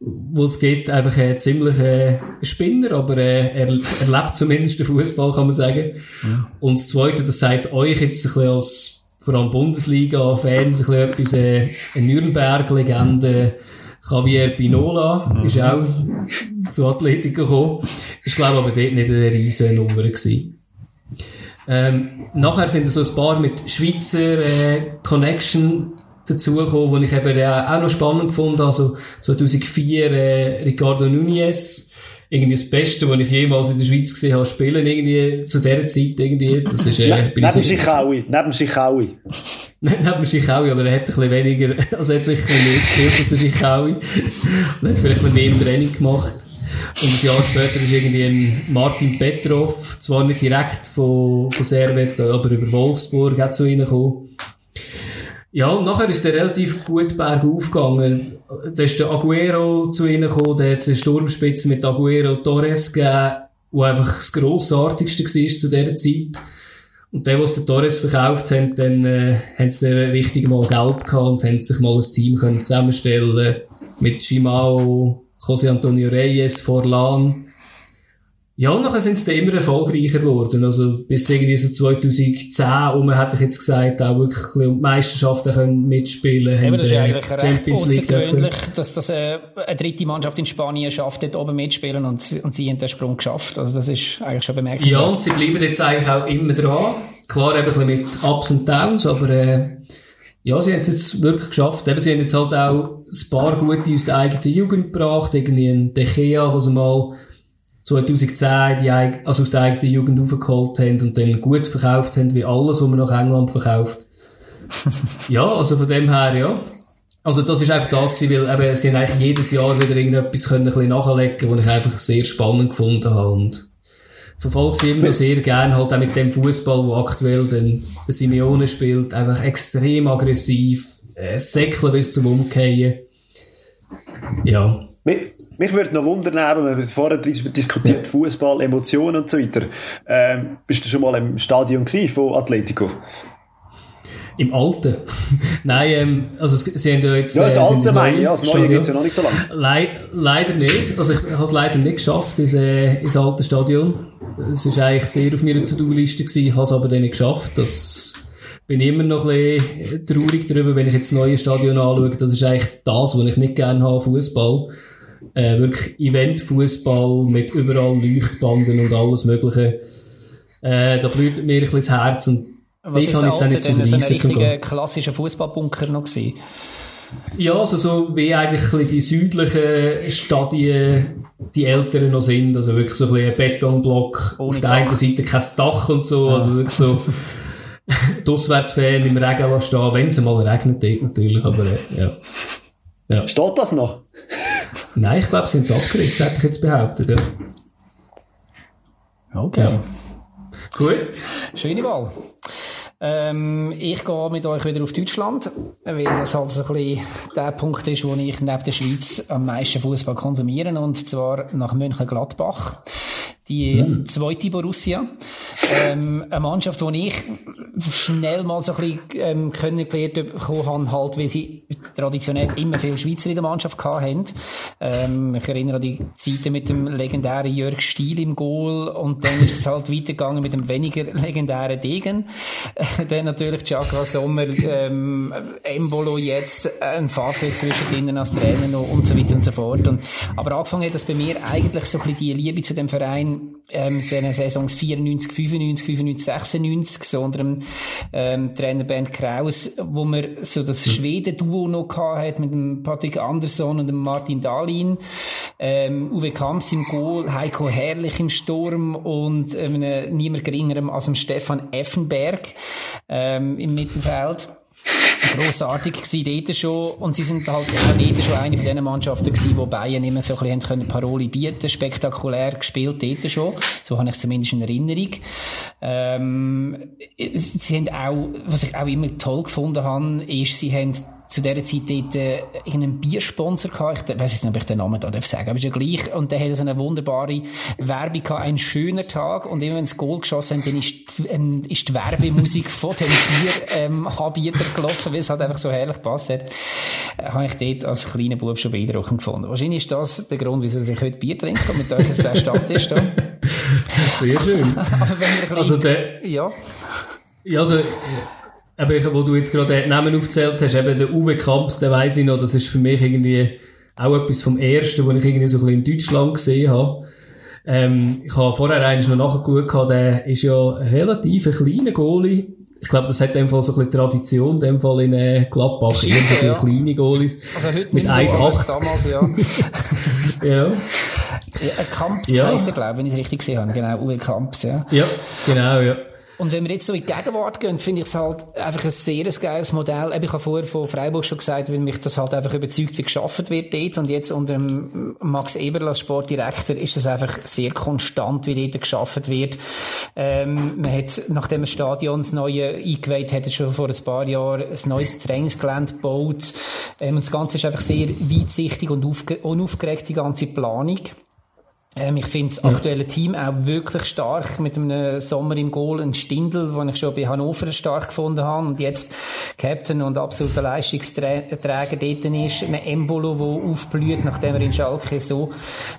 wo es geht, einfach ein ziemlich äh, Spinner, aber äh, er, er lebt zumindest den Fußball, kann man sagen. Mhm. Und das Zweite, das sagt euch jetzt ein bisschen als vor allem Bundesliga-Fans ein bisschen etwas, äh, eine Nürnberg-Legende, Javier Pinola mhm. ist auch zu Atletico gekommen. Ist, glaube ich, aber dort nicht eine riesen Nummer gewesen. Ähm, nachher sind so ein paar mit Schweizer äh, Connection dazugekommen, die ich eben äh, auch noch spannend gefunden. Also 2004 äh, Ricardo Nunez, irgendwie das Beste, was ich jemals in der Schweiz gesehen habe, spielen irgendwie zu dieser Zeit irgendwie. Das ist, äh, ne, neben so, Schichaui, neben Schichaui. (laughs) neben Schichaui, aber er hat ein bisschen weniger, (laughs) also er hat sicher nicht gespielt als der Schichaui. er hat vielleicht ein mehr im Training gemacht. Und ein Jahr später ist irgendwie ein Martin Petrov, zwar nicht direkt von, von Servet, aber über Wolfsburg, auch zu ihnen gekommen. Ja, und nachher ist der relativ gut bergauf gegangen. Da ist der Aguero zu ihnen gekommen, der hat eine Sturmspitze mit Aguero Torres gegeben, wo einfach das Grossartigste war zu dieser Zeit. Und der, was der Torres verkauft haben, dann äh, haben sie richtig mal Geld gehabt und haben sich mal ein Team können zusammenstellen mit Shimao, José Antonio Reyes, Forlan. Ja, und nachher sind sie dann immer erfolgreicher geworden. Also, bis irgendwie so 2010 um, hätte ich jetzt gesagt, auch wirklich um Meisterschaften können mitspielen können. Das ist eigentlich Champions recht außergewöhnlich, dass das äh, eine dritte Mannschaft in Spanien schafft, dort oben mitspielen und, und sie haben den Sprung geschafft. Also, das ist eigentlich schon bemerkenswert. Ja, und sie bleiben jetzt eigentlich auch immer dran. Klar, eben ein bisschen mit Ups und Downs, aber, äh, ja, sie haben es jetzt wirklich geschafft. Eben, sie haben jetzt halt auch ein paar gute aus der eigenen Jugend gebracht. Irgendwie ein De Gea, was mal 2010 die, also aus der eigenen Jugend aufgeholt haben und dann gut verkauft haben, wie alles, was man nach England verkauft. (laughs) ja, also von dem her, ja. Also das ist einfach das gewesen, weil eben, sie haben eigentlich jedes Jahr wieder irgendetwas können ein bisschen nachlegen, was ich einfach sehr spannend gefunden habe und verfolge sie immer sehr gerne, halt auch mit dem Fußball, wo aktuell dann der Simeone spielt, einfach extrem aggressiv, äh, säckeln bis zum Umkehren. Ja. Mich, mich würde noch wundern, wir haben vorher diskutiert, ja. Fußball, Emotionen und so weiter. Ähm, bist du schon mal im Stadion von Atletico? Im Alten? (laughs) Nein, ähm, also sie haben ja jetzt... Ja, das äh, Alte meine ja, das Neue gibt es ja noch nicht so lange. Le leider nicht, also ich, ich habe es leider nicht geschafft, ins, äh, ins alte Stadion. Es war eigentlich sehr auf meiner To-Do-Liste ich habe es aber dann nicht geschafft, das bin immer noch ein bisschen traurig darüber, wenn ich jetzt das neue Stadion anschaue. Das ist eigentlich das, was ich nicht gerne habe, Fußball. Äh, wirklich Event-Fußball mit überall Leuchtbanden und alles Mögliche. Äh, da blüht mir ein bisschen das Herz und Was dort habe ich jetzt nicht so ein richtiger klassischer Fußballbunker noch gewesen? Ja, also so wie eigentlich die südlichen Stadien die Älteren noch sind, also wirklich so ein, bisschen ein Betonblock, Ohne auf der Dach. einen Seite kein Dach und so, also wirklich so (laughs) die Auswärtsfan im Regen stehen, wenn es mal regnet, natürlich, aber äh, ja. ja. Steht das noch? Nein, ich glaube, sie haben es abgerissen, hätte ich jetzt behauptet, ja. Okay. Ja. Gut. Schöne Wahl. Ähm, ich gehe mit euch wieder auf Deutschland, weil das halt so ein bisschen der Punkt ist, wo ich neben der Schweiz am meisten Fußball konsumiere, und zwar nach Mönchengladbach die mhm. zweite Borussia. Ähm, eine Mannschaft, die ich schnell mal so ein bisschen ähm, kennengelernt bekommen habe, halt, weil sie traditionell immer viele Schweizer in der Mannschaft hatten. Ähm, ich erinnere an die Zeiten mit dem legendären Jörg Stiel im Goal und dann ist es halt weitergegangen mit dem weniger legendären Degen. (laughs) Dann natürlich Chakra Sommer, ähm, Embolo jetzt, ein Favre zwischendrin als Trainer noch und so weiter und so fort. Und, aber angefangen hat das bei mir eigentlich so ein bisschen die Liebe zu dem Verein ähm, seine Saisons 94, 95, 95, 96, so unter dem ähm, Trainer Bernd Kraus, wo man so das Schweden-Duo noch hat mit dem Patrick Andersson und dem Martin Dahlin, ähm, Uwe Kamps im Goal, Heiko Herrlich im Sturm und ähm, niemand geringerem als dem Stefan Effenberg ähm, im Mittelfeld grossartig gewesen dort schon. Und sie sind halt auch dort schon eine von den Mannschaften gewesen, wo Bayern immer so ein bisschen Paroli bieten spektakulär gespielt dort schon. So habe ich es zumindest in Erinnerung. Ähm, sie haben auch, was ich auch immer toll gefunden habe, ist, sie haben zu dieser Zeit dort äh, einen Biersponsor gehabt. Ich weiß nicht, ob ich den Namen da darf sagen, aber ist ja gleich. Und der hatte so eine wunderbare Werbung gehabt, ein schöner Tag. Und immer wenn sie Goal geschossen haben, dann ist, ähm, ist die Werbemusik von dem Bieranbieter ähm, gelaufen, weil es halt einfach so herrlich passt hat. Äh, habe ich dort als kleiner Bub schon beeindruckend gefunden. Wahrscheinlich ist das der Grund, wieso ich heute Bier trinke und mit euch jetzt der Stadt ist. Da. (laughs) Sehr schön. aber wenn wir bisschen, also der, ja. Ja, also, eben, wo du jetzt gerade den Namen aufgezählt hast, eben der Uwe Kamps, der weiss ich noch, das ist für mich irgendwie auch etwas vom Ersten, was ich irgendwie so ein bisschen in Deutschland gesehen habe. Ähm, ich habe vorher eigentlich noch nachgeschaut, der ist ja relativ ein kleiner Goalie. Ich glaube, das hat in dem Fall so ein bisschen Tradition, in dem Fall in äh, Gladbach, eher so ja. kleine Goalies. Also heute mit 1,80. So, (laughs) ja. ja. Kamps ja. heisst glaube ich, wenn ich es richtig gesehen habe. Genau, Uwe Kamps, ja. Ja, genau, ja. Und wenn wir jetzt so in die Gegenwart gehen, finde ich es halt einfach ein sehr geiles Modell. Ich habe vorher von Freiburg schon gesagt, weil mich das halt einfach überzeugt, wie geschaffen wird dort. Und jetzt unter Max Eberl als Sportdirektor ist es einfach sehr konstant, wie dort geschaffen wird. Ähm, man hat, nachdem das Stadion das neue eingeweiht hat, schon vor ein paar Jahren ein neues Trainingsgelände gebaut. Ähm, und das Ganze ist einfach sehr weitsichtig und unaufgeregt, die ganze Planung. Ähm, ich finde das aktuelle Team auch wirklich stark mit einem Sommer im Goal, ein Stindl, den ich schon bei Hannover stark gefunden habe und jetzt Captain und absoluter Leistungsträger dort ist, ein Embolo, der aufblüht, nachdem er in Schalke so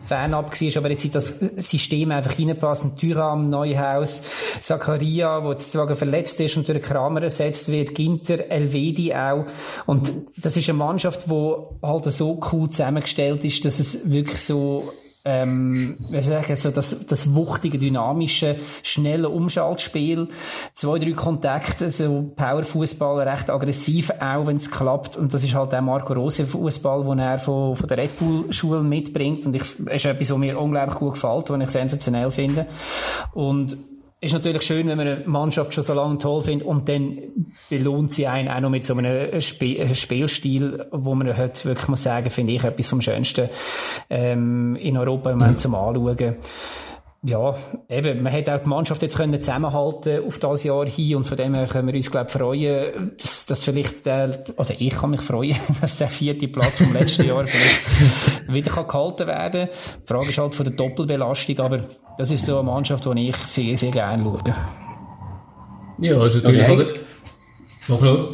fernab war, aber jetzt in das System einfach reinpasst, ein Tyram, Neuhaus, Zakaria, der jetzt zwar verletzt ist und durch Kramer ersetzt wird, Ginter, Elvedi auch. Und das ist eine Mannschaft, die halt so cool zusammengestellt ist, dass es wirklich so ähm, ich so das, das wuchtige, dynamische, schnelle Umschaltspiel, zwei, drei Kontakte, so Powerfußball, recht aggressiv, auch wenn es klappt. Und das ist halt auch Marco Rose Fußball, den er von, von der Red Bull Schule mitbringt. Und ich, ist etwas, was mir unglaublich gut gefällt, was ich sensationell finde. Und ist natürlich schön, wenn man eine Mannschaft schon so lange toll findet und dann belohnt sie einen auch noch mit so einem Sp Spielstil, wo man heute wirklich muss sagen, finde ich etwas vom Schönsten ähm, in Europa im Moment zum Anschauen. Ja, eben, man hätte auch die Mannschaft jetzt können zusammenhalten auf das Jahr hin und von dem her können wir uns, glaube freuen, dass, dass vielleicht, der, oder ich kann mich freuen, (laughs) dass der vierte Platz vom letzten Jahr vielleicht wieder kann gehalten werden kann. Die Frage ist halt von der Doppelbelastung, aber das ist so eine Mannschaft, die ich sehr, sehr gerne schaue. Ja, also natürlich. Also, also,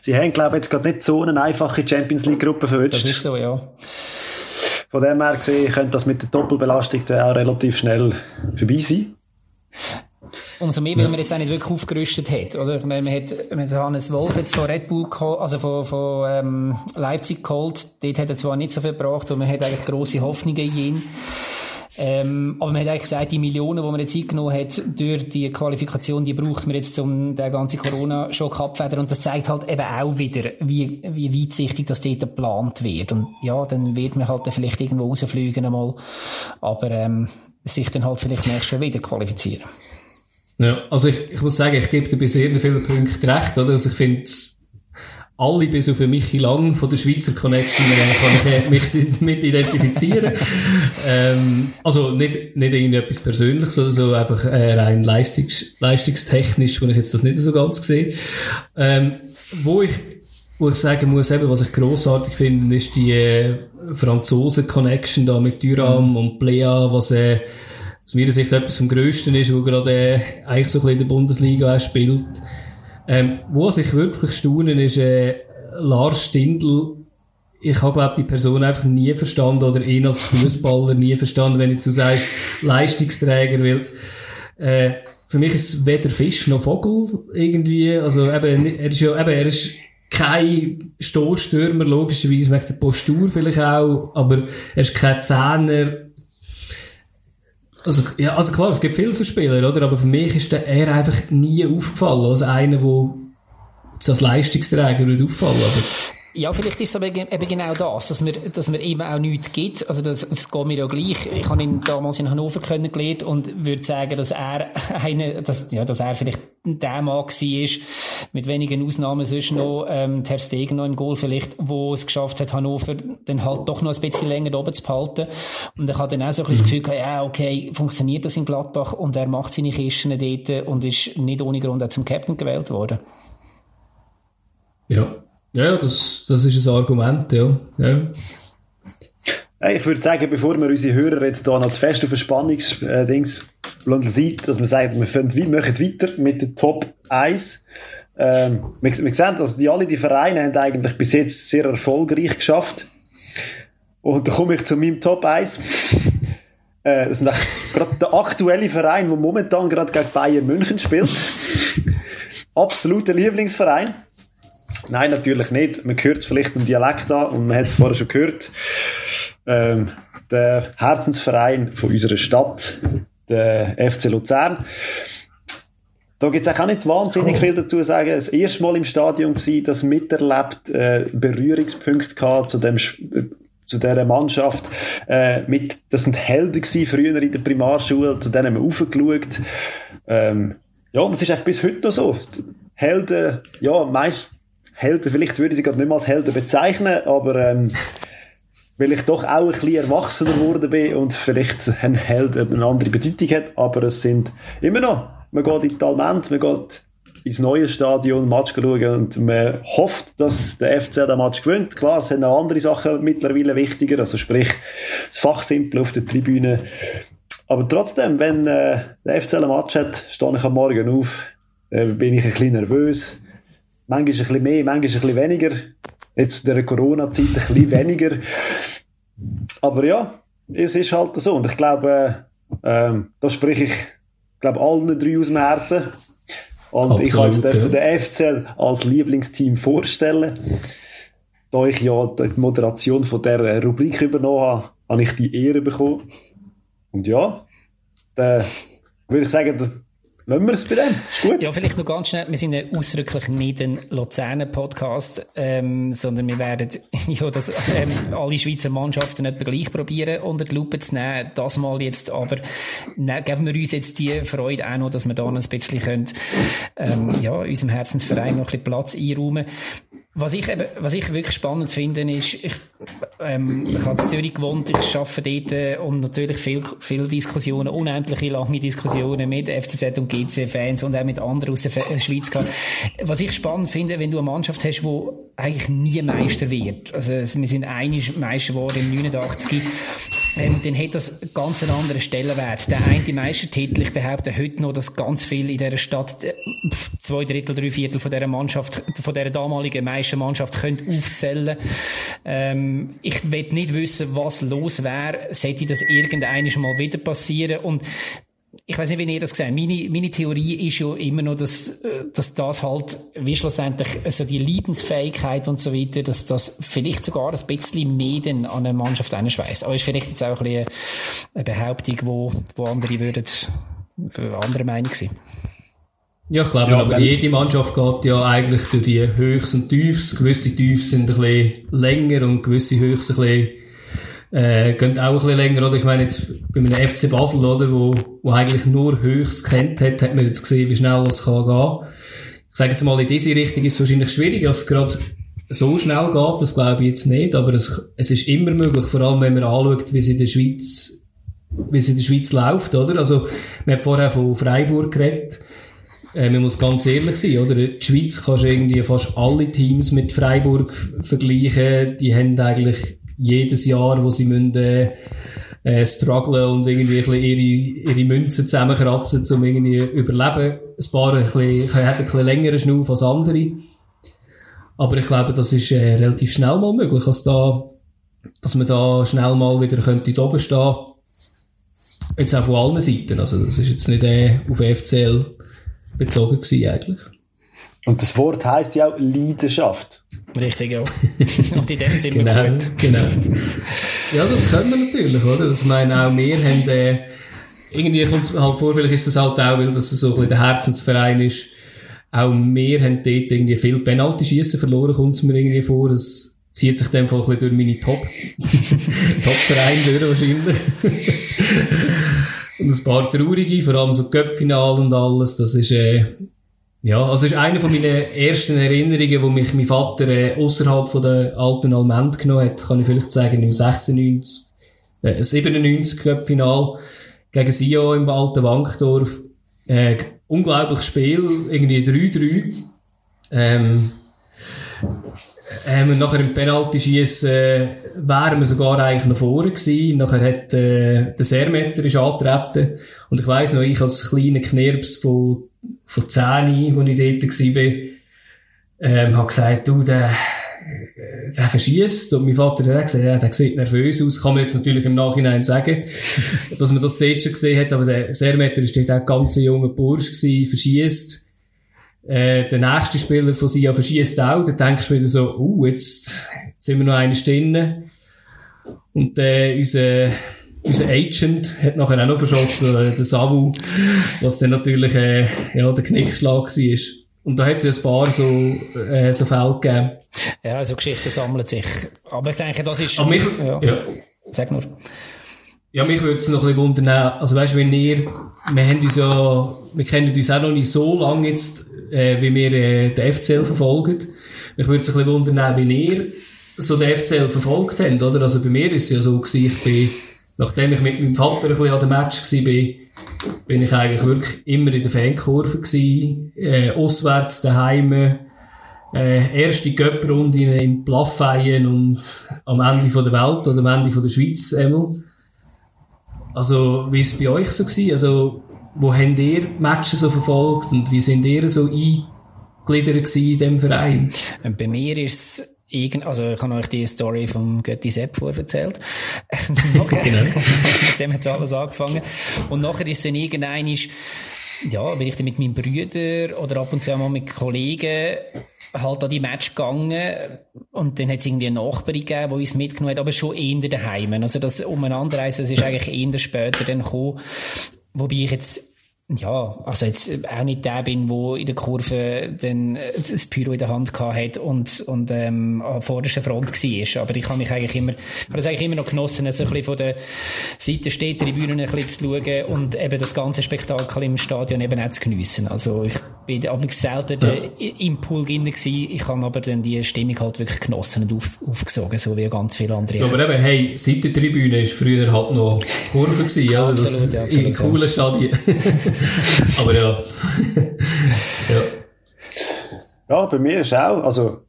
Sie haben, glaube ich, jetzt gerade nicht so eine einfache Champions League-Gruppe verwünscht. Das ist so, ja. Von dem her gesehen, könnte das mit der Doppelbelastung dann auch relativ schnell vorbei sein. Umso mehr, weil man jetzt auch nicht wirklich aufgerüstet hat, oder? Man, man hat, man hat Hannes Wolf jetzt von Red Bull, also von, von ähm, Leipzig geholt. Dort hat er zwar nicht so viel gebracht und man hat eigentlich grosse Hoffnungen in ihn. Ähm, aber man hat eigentlich gesagt, die Millionen, die man jetzt eingenommen hat, durch die Qualifikation, die braucht man jetzt, um den ganzen Corona-Schock abfedern. Und das zeigt halt eben auch wieder, wie, wie weitsichtig das dort geplant wird. Und ja, dann wird man halt vielleicht irgendwo rausfliegen einmal. Aber, ähm, sich dann halt vielleicht nächstes Jahr wieder qualifizieren. Ja, also ich, ich muss sagen, ich gebe dir bei sehr vielen Punkten recht, oder? Also ich finde, alle bis auf Michi Lang von der Schweizer Connection kann ich mich (laughs) damit identifizieren. ähm, also nicht, nicht irgendetwas Persönliches, sondern so einfach äh, rein leistungs leistungstechnisch, wo ich jetzt das nicht so ganz sehe. Ähm, wo ich wo ich sagen muss, eben, was ich grossartig finde, ist die äh, Franzosen-Connection da mit Düram mhm. und Plea, was äh, aus meiner Sicht etwas vom Größten ist, wo gerade äh, eigentlich so ein bisschen in der Bundesliga auch spielt. Ähm, wo ich wirklich staune, ist äh, Lars Stindl. Ich habe, glaube die Person einfach nie verstanden oder ihn als Fußballer nie verstanden, wenn jetzt du sagst, Leistungsträger, weil äh, für mich ist weder Fisch noch Vogel irgendwie. Also eben, er ist ja, eben, er ist kein Stoßstürmer, logischerweise wegen der Postur vielleicht auch, aber er ist kein Zehner. Also, ja, also klar, es gibt viele so Spieler, oder? Aber für mich ist der, er einfach nie aufgefallen als einer, der als Leistungsträger würde auffallen. Aber ja, vielleicht ist es aber eben genau das, dass mir, dass mir eben auch nichts gibt. Also das, das geht mir ja gleich. Ich habe ihn damals in Hannover kennengelernt und würde sagen, dass er (laughs) eine, dass, ja, dass er vielleicht der Mann war, mit wenigen Ausnahmen sonst noch, ähm, Ter Stegen noch im Goal vielleicht, wo es geschafft hat, Hannover dann halt doch noch ein bisschen länger oben zu behalten. Und ich habe dann auch so ein bisschen das Gefühl gehabt, ja, okay, funktioniert das in Gladbach und er macht seine Kisten dort und ist nicht ohne Grund auch zum Captain gewählt worden. Ja, ja, das, das ist ein Argument, ja. ja. Ich würde sagen, bevor wir unsere Hörer jetzt hier noch zu fest auf Verspannungsdings äh, dass wir sagen, wir, finden, wir machen weiter mit der Top 1. Ähm, wir, wir sehen, also die, alle die Vereine haben eigentlich bis jetzt sehr erfolgreich geschafft. Und da komme ich zu meinem Top 1. äh, das ist (laughs) gerade der aktuelle Verein, der momentan gerade gegen Bayern München spielt. Absoluter Lieblingsverein. Nein, natürlich nicht. Man hört es vielleicht im Dialekt an und man hat es vorher schon gehört. Ähm, der Herzensverein von unserer Stadt, der FC Luzern. Da gibt es auch nicht wahnsinnig viel dazu zu sagen. Das erste Mal im Stadion war, das miterlebt, äh, Berührungspunkte gehabt zu dem zu dieser Mannschaft. Äh, mit, das sind Helden gewesen, früher in der Primarschule, zu denen haben wir aufgeschaut. Ähm, ja, das ist eigentlich bis heute noch so. Helden, ja, meist Helden, vielleicht würde ich sie gerade nicht mehr als Helden bezeichnen, aber ähm, weil ich doch auch ein bisschen erwachsener geworden bin und vielleicht ein Held eine andere Bedeutung hat, aber es sind immer noch, man geht in die Talment, man geht ins neue Stadion Match schauen und man hofft, dass der FC den Match gewinnt. Klar, es sind auch andere Sachen mittlerweile wichtiger, also sprich das Fachsimpel auf der Tribüne. Aber trotzdem, wenn äh, der FC ein Match hat, stehe ich am Morgen auf, äh, bin ich ein bisschen nervös. Manchmal ein bisschen mehr, manchmal ein bisschen weniger. Jetzt in der Corona-Zeit ein bisschen weniger. Aber ja, es ist halt so. Und ich glaube, äh, da spreche ich glaube allen drei aus dem Herzen. Und Absolut, ich kann jetzt ja. den FCL als Lieblingsteam vorstellen. Da ich ja die Moderation von der Rubrik übernommen habe, habe ich die Ehre bekommen. Und ja, dann würde ich sagen, Lassen wir es bei dem. Ist gut. Ja, vielleicht noch ganz schnell. Wir sind ja ausdrücklich nicht ein Luzernen-Podcast, ähm, sondern wir werden (laughs) ja, das, ähm, alle Schweizer Mannschaften etwa gleich probieren, unter die Lupe zu nehmen. Das mal jetzt aber, ne, geben wir uns jetzt die Freude auch noch, dass wir da noch ein bisschen können, ähm, ja, unserem Herzensverein noch ein bisschen Platz einräumen. Was ich, eben, was ich wirklich spannend finde, ist, ich, ähm, ich habe in Zürich gewohnt, ich arbeite dort äh, und natürlich viel, viel Diskussionen, unendliche lange Diskussionen mit FCZ und GC-Fans und auch mit anderen aus der Schweiz gehabt. Was ich spannend finde, wenn du eine Mannschaft hast, die eigentlich nie Meister wird. Also, wir sind einig Meister geworden im 89 ähm, dann hat das ganz einen anderen Stellenwert. Der eine Meistertitel, ich behaupte heute noch, dass ganz viel in dieser Stadt, äh, zwei Drittel, drei Viertel von dieser Mannschaft, von dieser damaligen Meistermannschaft können aufzählen. Ähm, ich will nicht wissen, was los wäre, sollte das irgendeines mal wieder passieren und ich weiß nicht, wie ihr das gesagt meine, meine Theorie ist ja immer noch, dass, äh, dass das halt, wie schlussendlich, also die Leidensfähigkeit und so weiter, dass das vielleicht sogar ein bisschen mehr an eine Mannschaft einschweißt. Aber ist vielleicht jetzt auch ein bisschen eine Behauptung, wo, wo andere würden, andere Meinung sein. Ja, ich glaube, ja, aber jede Mannschaft geht ja eigentlich durch die Höchst und Tiefs. Gewisse Tiefs sind ein bisschen länger und gewisse Höchst ein bisschen äh, gehen auch ein bisschen länger, oder? Ich meine jetzt bei einem FC Basel, oder, wo, wo eigentlich nur höchst kennt hat, hat man jetzt gesehen, wie schnell es kann gehen. Ich sage jetzt mal, in diese Richtung ist es wahrscheinlich schwierig, dass es gerade so schnell geht, das glaube ich jetzt nicht, aber es, es ist immer möglich, vor allem wenn man anschaut, wie es in der Schweiz, wie es in der Schweiz läuft, oder? Also, man hat vorher von Freiburg geredet, äh, man muss ganz ehrlich sein, oder? Die Schweiz kannst du irgendwie fast alle Teams mit Freiburg vergleichen, die haben eigentlich jedes Jahr, wo sie müssen, äh, äh, strugglen und irgendwie ein bisschen ihre, ihre Münzen zusammenkratzen, um irgendwie überleben. Ein paar ein bisschen, haben ein bisschen längeren Schnuff als andere. Aber ich glaube, das ist äh, relativ schnell mal möglich, dass, da, dass man da schnell mal wieder könnte oben stehen Jetzt auch von allen Seiten. Also, das ist jetzt nicht äh, auf FCL bezogen gewesen, eigentlich. Und das Wort heißt ja auch Leidenschaft. Richtig, ja. (laughs) Und in dem sind genau, wir gut. Genau. Ja, das können wir natürlich, oder? Das meinen auch wir haben, äh, irgendwie kommt es halt vor, vielleicht ist das halt auch, weil das so ein bisschen der Herzensverein ist. Auch wir haben dort irgendwie viel Penalty-Schiessen verloren, kommt es mir irgendwie vor. Das zieht sich dann ein bisschen durch meine Top, (laughs) Top-Vereine durch wahrscheinlich. und ein paar traurige, vor allem so Köpfinal und alles, das ist, äh, ja, also ist eine von meinen ersten Erinnerungen, wo mich mein Vater äh, außerhalb von der alten Alment genommen hat, kann ich vielleicht sagen, im 96, äh, 97 Cup-Final gegen Sio im alten Wankdorf. Äh, unglaubliches Spiel, irgendwie 3-3. Ähm, ähm, und nachher im Penalty-Schiessen äh, wären wir sogar eigentlich noch vorne gewesen. Nachher hat äh, der Sermetter ist angetreten und ich weiss noch, ich als kleiner Knirps von von 10, wo ich dort war, ähm, habe gesagt, du, der, der verschießt. Und mein Vater hat gesagt, ja, der sieht nervös aus. Kann man jetzt natürlich im Nachhinein sagen, (laughs) dass man das dort schon gesehen hat. Aber der Sermeter war dort auch ein ganz junger Bursch gewesen, verschießt. Äh, der nächste Spieler von Sia verschießt auch, dann denkst du wieder so, uh, jetzt, jetzt sind wir noch eine Stunde. Und äh, unser, unser Agent hat nachher auch noch verschossen, äh, der Savu, was dann natürlich äh, ja, der Knickschlag war. Und da hat es ja ein paar so, äh, so Fälle gegeben. Ja, so Geschichten sammeln sich. Aber ich denke, das ist... Aber mich, ja. ja. Sag nur. Ja, mich würde es noch ein bisschen wundern, also weißt du, wenn ihr, wir haben uns ja, wir kennen uns auch noch nicht so lange jetzt, äh, wie wir äh, den FCL verfolgen. Mich würde es ein bisschen wundern, wie ihr so den FCL verfolgt habt, oder? Also bei mir ist es ja so gewesen, ich bin, nachdem ich mit meinem Vater ein bisschen an dem Match war, bin, ich eigentlich wirklich immer in der Fankurve gewesen, äh, auswärts daheim, äh, erste Göpprunde in Plaffeien und am Ende von der Welt oder am Ende von der Schweiz einmal. Also, wie ist es bei euch so gewesen? Also, wo habt ihr Matches so verfolgt und wie sind ihr so eingegliedert in diesem Verein? Und bei mir ist es irgend, also ich habe euch die Story vom Götti Sepp erzählt. (laughs) genau. mit (laughs) dem hat es alles angefangen. Und nachher ist es dann irgendein, ja, bin ich dann mit meinem Brüder oder ab und zu mal mit Kollegen halt an die Match gegangen und dann hat es irgendwie eine Nachbarin gegeben, die uns mitgenommen hat, aber schon eher daheim. Also das Umeinanderreisen, das ist eigentlich eher später dann gekommen, wobei ich jetzt ja, also jetzt auch nicht der bin, wo in der Kurve dann das Pyro in der Hand hat und, und ähm, an vorderster Front war. Aber ich habe mich eigentlich immer, habe das eigentlich immer noch genossen, so ein bisschen von der Seite steht, Tribünen ein bisschen zu schauen und eben das ganze Spektakel im Stadion eben auch zu geniessen. Also ich bin aber selten ja. im Pool drin gewesen. Ich habe aber dann die Stimmung halt wirklich genossen und auf, aufgesogen, so wie ganz viele andere. Ja, aber eben, hey, Seitentribüne ist früher halt noch Kurve gewesen, ja, absolut, das, ja, absolut, in coolen Stadien. (laughs) (laughs) Aber ja. ja. Ja, bei mir ist auch, also,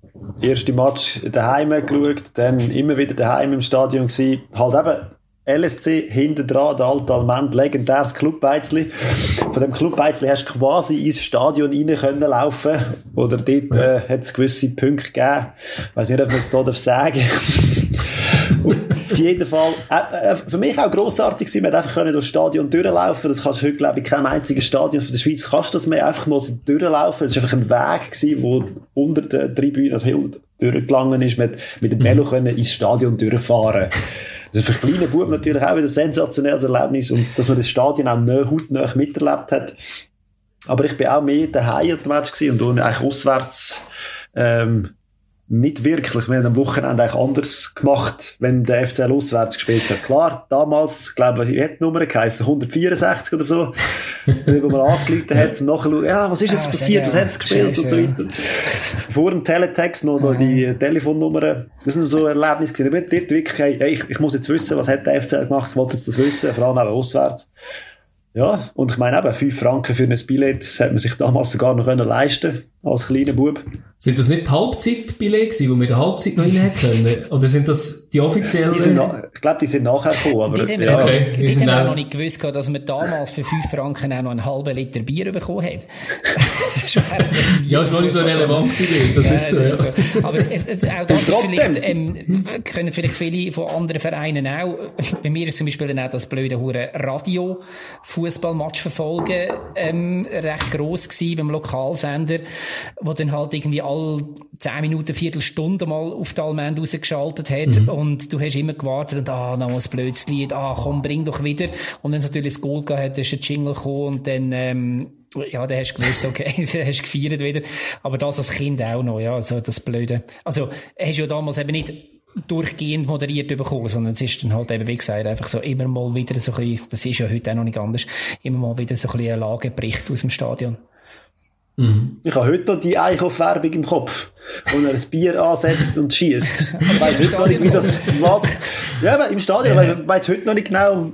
erste Match daheim geschaut, dann immer wieder daheim im Stadion gewesen. Halt eben, LSC hinten dran, der alte Almend, legendäres Clubbeizli. Von dem Clubbeizli hast du quasi ins Stadion rein können laufen. Oder dort äh, hat es gewisse Punkte gegeben. Ich weiß nicht, ob man es hier sagen darf. Auf jeden Fall, äh, äh, für mich auch grossartig gewesen, man einfach durch das Stadion durchlaufen Das kannst du heute, glaube ich, kein einziges Stadion von der Schweiz kannst das mehr einfach mal so durchlaufen. Es war einfach ein Weg gewesen, wo unter der Tribüne, also durchgelangen ist, mit, mit dem Melo mhm. ins Stadion durchfahren. Das ist für kleine Buben natürlich auch wieder ein sensationelles Erlebnis und dass man das Stadion auch nah, hautnah miterlebt hat. Aber ich bin auch mehr daheim am Match gewesen und eigentlich auswärts, ähm, nicht wirklich. Wir haben am Wochenende eigentlich anders gemacht, wenn der FCL auswärts gespielt hat. Klar, damals, glaube ich, wie hat die Nummer geheißen? 164 oder so. (laughs) wo man angerufen hat, zum Nachschauen, ja, was ist jetzt ah, passiert, was hat es gespielt und so weiter. Vor dem Teletext noch, noch die Telefonnummer. Das sind so Erlebnisse gewesen. Ich dort wirklich, hey, ich, ich muss jetzt wissen, was hat der FCL gemacht, ich wollte jetzt das wissen, vor allem auch auswärts. Ja, und ich meine eben, 5 Franken für ein Billett, das hätte man sich damals sogar noch leisten als kleiner Bub. Sind das nicht Halbzeitbillette gewesen, wo wir die Halbzeit noch rein können? Oder sind das die offiziellen? Die sind ich glaube, die sind nachher gekommen. Aber, die haben wir, okay. die haben wir noch nicht gewusst, dass man damals für 5 Franken auch noch einen halben Liter Bier bekommen hat. (laughs) ja, das war nicht so relevant gewesen. Das ja, ist so, ja. so. Aber äh, äh auch das vielleicht, ähm, können vielleicht viele von anderen Vereinen auch. Bei mir ist zum Beispiel dann auch das blöde Hure Radio Fußballmatch verfolgen ähm, recht gross gewesen beim Lokalsender wo dann halt irgendwie alle zehn Minuten, Viertelstunde mal auf die Allmend rausgeschaltet hat mhm. und du hast immer gewartet und ah, noch ein blödes Lied, ah, komm, bring doch wieder. Und wenn es natürlich das Goal gehabt hat, ist ein Jingle gekommen und dann, ähm, ja, dann hast du gewusst, okay, (laughs) dann hast du gefeiert wieder. Aber das als Kind auch noch, ja, also das Blöde. Also, hast du ja damals eben nicht durchgehend moderiert bekommen, sondern es ist dann halt eben, wie gesagt, einfach so immer mal wieder so ein bisschen, das ist ja heute auch noch nicht anders, immer mal wieder so ein bisschen ein Lagebericht aus dem Stadion. Mhm. Ich habe heute noch die Eichhoff-Werbung im Kopf, wo er ein Bier ansetzt und schießt. Ich weiß heute noch nicht, wie das, was, ja, im Stadion, ich weiß heute noch nicht genau,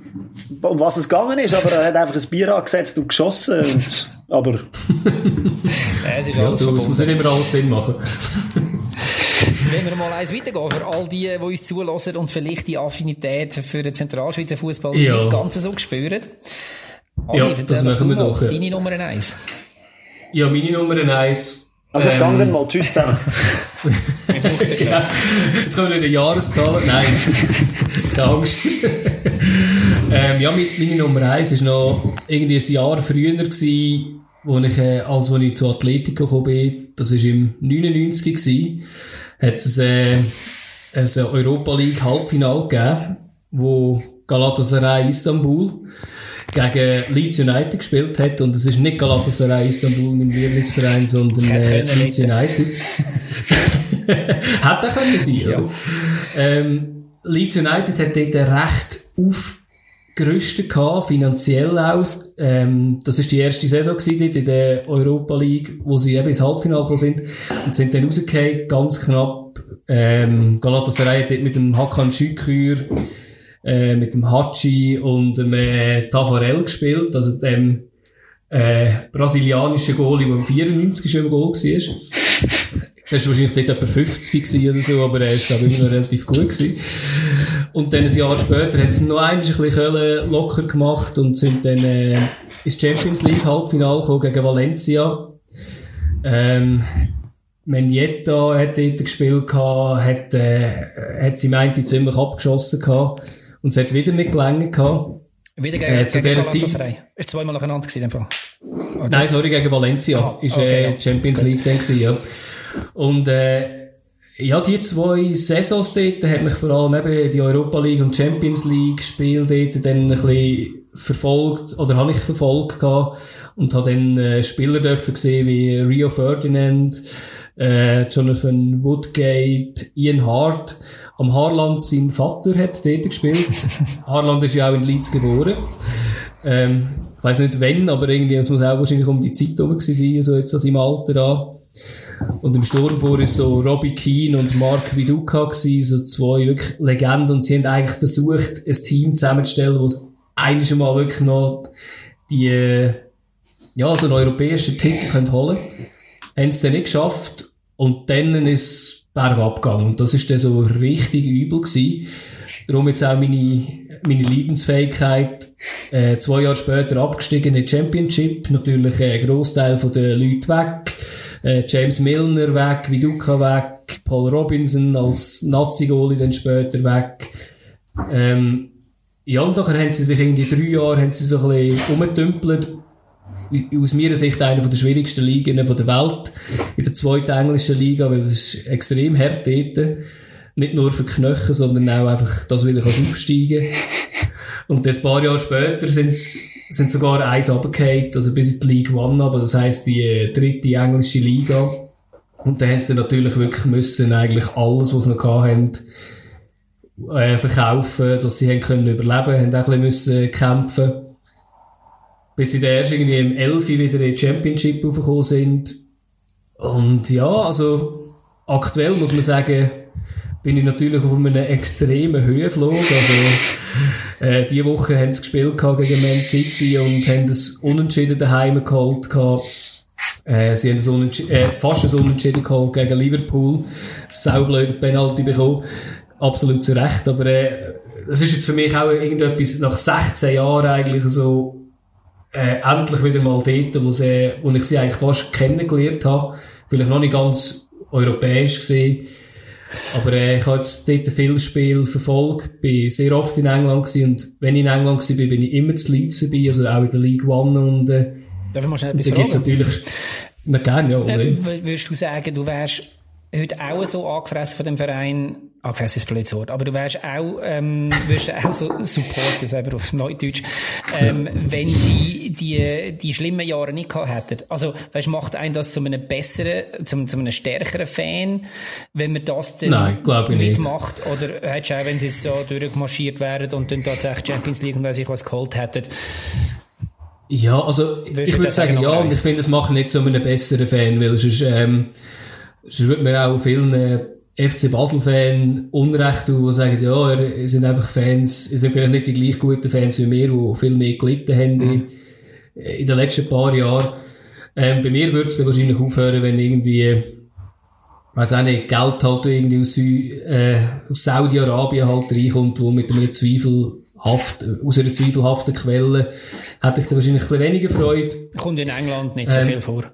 um was es gegangen ist, aber er hat einfach ein Bier angesetzt und geschossen und, aber. ja, es ist ja, du, es muss nicht immer alles Sinn machen. Wenn wir mal eins weitergehen, für all die, die uns zulassen und vielleicht die Affinität für den Zentralschweizer Fußball ja. nicht ganz so spüren. Ali, ja, das machen wir doch. Deine Nummer eins. Ja, meine Nummer eins. Also, ähm, dann mal. Tschüss zusammen. (laughs) ja, jetzt kommen wieder Jahreszahlen. Nein, (laughs) keine Angst. ähm, ja, meine Nummer eins war noch irgendwie ein Jahr früher, gewesen, wo ich, äh, als ich zu Atletico gekommen bin, das war im 99 gewesen, hat es äh, ein Europa League Halbfinale gegeben, wo Galatasaray Istanbul gegen Leeds United gespielt hat und es ist nicht Galatasaray Istanbul mein Lieblingsverein, sondern äh, Leeds United. (laughs) hat auch können sein, ja. Ähm, Leeds United hat dort recht aufgerüstet gehabt, finanziell aus. Ähm, das ist die erste Saison gewesen, in der Europa League, wo sie eben ins Halbfinale gekommen sind und sind dann rausgekommen, ganz knapp. Ähm, Galatasaray hat dort mit dem Hakan Şükür äh, mit dem Hachi und dem äh, Tafarel gespielt, also dem äh, brasilianischen Goalie, der im 94 schon im Goal war. Das war wahrscheinlich dort etwa 50 oder so, aber er ist, glaube ich, immer noch relativ gut gewesen. Und dann ein Jahr später hat es noch ein bisschen Köln locker gemacht und sind dann äh, ins Champions League Halbfinale gekommen gegen Valencia. Ähm, Mendieta hat dort gespielt gehabt, hat, äh, hat sie meinte ziemlich abgeschossen gehabt. Und es hat wieder nicht gehabt. Wieder gegen, äh, zu gegen dieser Zeit. Ist zweimal nacheinander gewesen, in dem Fall. Okay. Nein, sorry, gegen Valencia. Ah, ist okay, äh, Champions League dann gewesen, ja. Und, äh, ja, die zwei Saisons dort hat mich vor allem eben die Europa League und Champions League Spiel dort dann ein bisschen verfolgt, oder habe ich verfolgt gehabt und habe dann äh, Spieler dürfen gesehen wie Rio Ferdinand, äh, Jonathan Woodgate, Ian Hart. Am Harland, sein Vater hat dort gespielt. (laughs) Harland ist ja auch in Leeds geboren. Ähm, ich weiss nicht wann, aber irgendwie, es muss auch wahrscheinlich um die Zeit herum sein, so jetzt an seinem Alter an. Und im Sturm vor ist so Robbie Keane und Mark Viduka gewesen, so zwei wirklich Legenden. Und sie haben eigentlich versucht, ein Team zusammenzustellen, das eigentlich mal wirklich noch die, äh, ja, so einen europäischen Titel können holen Haben es dann nicht geschafft. Und dann ist bergab gegangen. Und das ist dann so richtig übel gewesen. Darum jetzt auch meine, meine Leidensfähigkeit, äh, zwei Jahre später abgestiegen in die Championship. Natürlich äh, ein Großteil von den Leuten weg. Äh, James Milner weg, Viduka weg, Paul Robinson als Nazi-Goalie dann später weg. Ähm, ja, und nachher haben sie sich in die drei Jahre haben sie so ein bisschen umgetümpelt aus meiner Sicht einer der schwierigsten Ligen der Welt, in der zweiten englischen Liga, weil es ist extrem hart dort. Nicht nur für Knöchel, sondern auch einfach, dass du wieder aufsteigen Und ein paar Jahre später sind sind sogar eins runtergefallen, also bis in die League One, aber das heisst die äh, dritte englische Liga. Und da haben sie natürlich wirklich müssen, eigentlich alles, was sie noch hatten, äh, verkaufen, dass sie haben können überleben, haben auch ein bisschen müssen kämpfen bis sie dann erst irgendwie im 11 wieder in die Championship aufgekommen sind. Und ja, also aktuell muss man sagen, bin ich natürlich auf einem extremen Höhenflug. Also äh, diese Woche haben sie gespielt gegen Man City und haben das Unentschieden daheim geholt. Äh, sie haben Unentschieden, äh, fast ein Unentschieden geholt gegen Liverpool. Saublöde Penalty bekommen. Absolut zu Recht, aber äh, das ist jetzt für mich auch irgendetwas nach 16 Jahren eigentlich so äh, endlich wieder mal dort, wo, sie, wo ich sie eigentlich fast kennengelernt habe. Vielleicht noch nicht ganz europäisch gesehen. Aber äh, ich habe jetzt dort viel Spiel verfolgt, bin sehr oft in England gewesen und wenn ich in England war, bin ich immer zu Leeds vorbei, also auch in der League One und äh, Darf ich mal schnell etwas da gibt's natürlich, na gerne, ja. Äh, würdest du sagen, du wärst heute auch so angefressen von dem Verein, angefressen ist blödes Wort, aber du wärst auch, ähm, wirst auch so supporten, selber auf Neudeutsch, ähm, ja. wenn sie die, die schlimmen Jahre nicht gehabt hätten. Also, weißt, macht einen das zu einem besseren, zu, zu einem stärkeren Fan, wenn man das dann Nein, mitmacht? Nicht. Oder hättest du auch, wenn sie jetzt da durchmarschiert wären und dann tatsächlich Champions League und weiß ich was geholt hätten, ja, also ich würde sagen, ja, und ich finde, es macht nicht zu einem besseren Fan, weil es ist, ähm, sonst würde man auch vielen äh, FC Basel-Fan Unrecht tun, die sagen, ja, ihr sind einfach Fans, ihr sind vielleicht nicht die gleich guten Fans wie wir, die viel mehr gelitten haben mhm. in, in den letzten paar Jahren. Ähm, bei mir würde es wahrscheinlich aufhören, wenn irgendwie, weiß auch nicht, Geld halt irgendwie aus, äh, aus Saudi-Arabien halt reinkommt, wo mit einem zweifelhaft, aus einer zweifelhaften Quelle, hätte ich da wahrscheinlich ein bisschen weniger Freude. Kommt in England nicht so ähm, viel vor.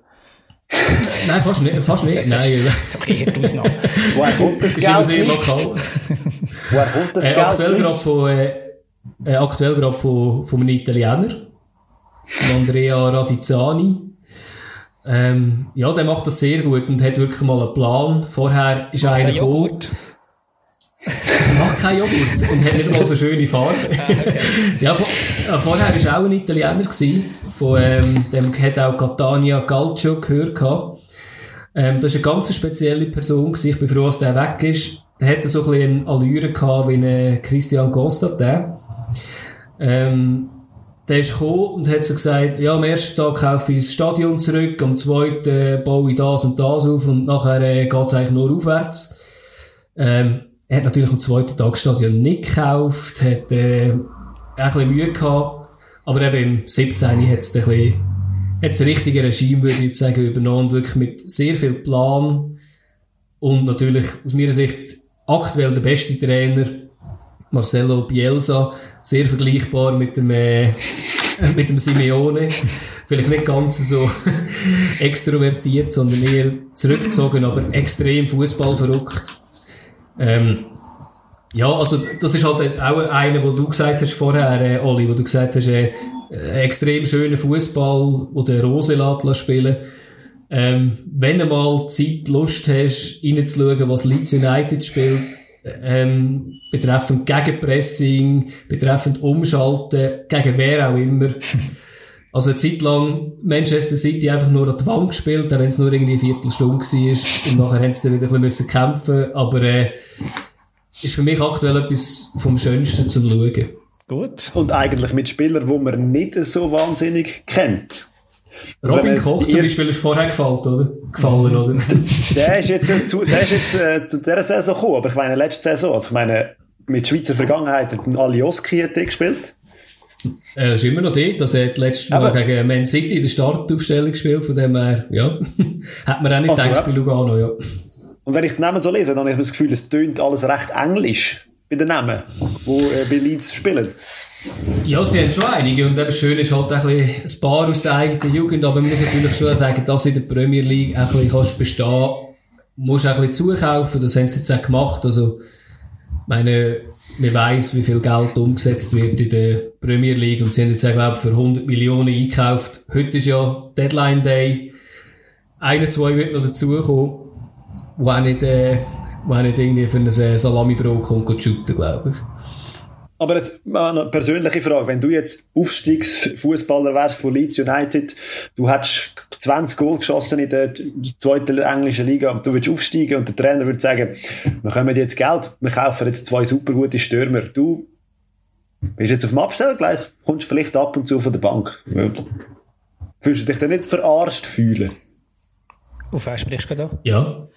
Nein, fast nicht. Fast nicht. Nein. Okay, Ausnahme. Woher kommt das (laughs) Geld? Ist sehr lokal. Woher kommt das äh, Geld? Aktuell gerade von, äh, aktuell gerade von, von einem Italiener. Andrea Radizzani. Ähm, ja, der macht das sehr gut und hat wirklich mal einen Plan. Vorher ist einer gekommen. (laughs) macht keinen Joghurt und hat nicht mal so schöne Farbe. Ah, okay. (laughs) ja, vor, äh, vorher war auch ein Italiener gewesen, von ähm, dem hat auch Catania Calcio gehört gehabt. Ähm, das ist eine ganz spezielle Person gewesen. Ich bin froh, dass der weg ist. Der hatte so ein bisschen eine Allure gehabt wie ein Christian Costa, der. Ähm, der ist gekommen und hat so gesagt, ja, am ersten Tag kaufe ich das Stadion zurück, am zweiten baue ich das und das auf und nachher äh, geht es eigentlich nur aufwärts. Ähm, er hat natürlich am zweiten Tag Stadion nicht gekauft, hat äh, ein bisschen Mühe gehabt, aber eben im 17. hat es ein bisschen, hat das richtige Regime, würde ich sagen, übernommen, wirklich mit sehr viel Plan und natürlich aus meiner Sicht aktuell der beste Trainer, Marcelo Bielsa, sehr vergleichbar mit dem, äh, (laughs) mit dem Simeone. Vielleicht nicht ganz so (laughs) extrovertiert, sondern eher zurückgezogen, aber extrem Fußball verrückt. Ähm, ja, also das ist halt auch einer, wo du gesagt hast vorher, äh, Oli, wo du gesagt hast, äh, extrem schöner Fußball, wo der Rose lässt spielen. Ähm, wenn du mal Zeit, Lust hast, reinzuschauen, was Leeds United spielt, ähm, betreffend Gegenpressing, betreffend Umschalten, gegen wer auch immer. (laughs) Also eine Zeit lang Manchester City einfach nur an die Wand gespielt, auch wenn es nur irgendwie eine Viertelstunde war und nachher haben sie dann wieder ein bisschen kämpfen aber äh, ist für mich aktuell etwas vom Schönsten zum Schauen. Gut. Und eigentlich mit Spielern, die man nicht so wahnsinnig kennt. Also Robin Koch zum Beispiel ist vorher gefallen, oder? Gefallen, oder? (laughs) der ist jetzt, zu, der ist jetzt äh, zu dieser Saison gekommen, aber ich meine, letzte Saison, also ich meine, mit Schweizer Vergangenheit hat Alioski hat gespielt. Er ist immer noch dort, also er hat letztes Mal gegen Man City in der Startaufstellung gespielt, von dem her, ja, (laughs) hat man auch nicht also, gedacht bei Lugano, ja. Und wenn ich den Namen so lese, dann habe ich das Gefühl, es tönt alles recht englisch bei den Namen, die äh, bei Leeds spielen. Ja, sie haben schon einige. Und eben schön ist halt ein, bisschen ein paar aus der eigenen Jugend. Aber man muss natürlich schon sagen, dass in der Premier League ein bisschen kannst bestehen musst du ein bisschen zukaufen. Das haben sie jetzt auch gemacht. Also, meine, man weiss, wie viel Geld umgesetzt wird in der Premier League. Und sie haben jetzt glaube ich, für 100 Millionen eingekauft. Heute ist ja Deadline Day. Einer, zwei wird noch dazukommen, wo auch nicht, äh, wo auch nicht irgendwie für ein Salami-Brot kommt, shooten, glaube ich. Aber jetzt eine persönliche Frage. Wenn du jetzt Aufstiegsfußballer wärst von Leeds United, du hättest 20 Goal geschossen in der zweiten englischen Liga und du willst aufsteigen und der Trainer würde sagen, wir kommen jetzt Geld, wir kaufen jetzt zwei super gute Stürmer. Du bist jetzt auf dem Abstellgleis, kommst vielleicht ab und zu von der Bank. Fühlst du dich dann nicht verarscht fühlen? Auf wen sprichst du da? Ja.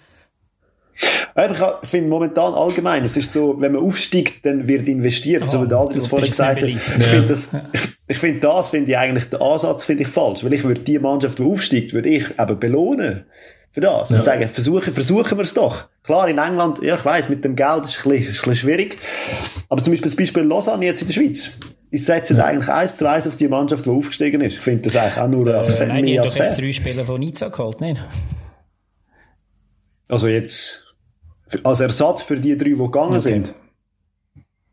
Ich finde momentan allgemein, es ist so, wenn man aufsteigt, dann wird investiert, oh, so wie der Adrian vorher gesagt hat. Ich finde das, ich finde das, finde ich eigentlich, den Ansatz finde ich falsch, weil ich würde die Mannschaft, die aufsteigt, würde ich eben belohnen für das. Ja. Und sagen, versuchen, versuchen wir es doch. Klar, in England, ja, ich weiss, mit dem Geld ist es ein, bisschen, ist ein bisschen schwierig. Aber zum Beispiel das Beispiel Lausanne jetzt in der Schweiz. Ich setze ja. eigentlich eins zu eins auf die Mannschaft, die aufgestiegen ist. Ich finde das eigentlich auch nur als, äh, Nein, die haben doch jetzt drei Spieler von Nizza geholt, nicht? Also jetzt, als Ersatz für die drei, die gegangen okay. sind.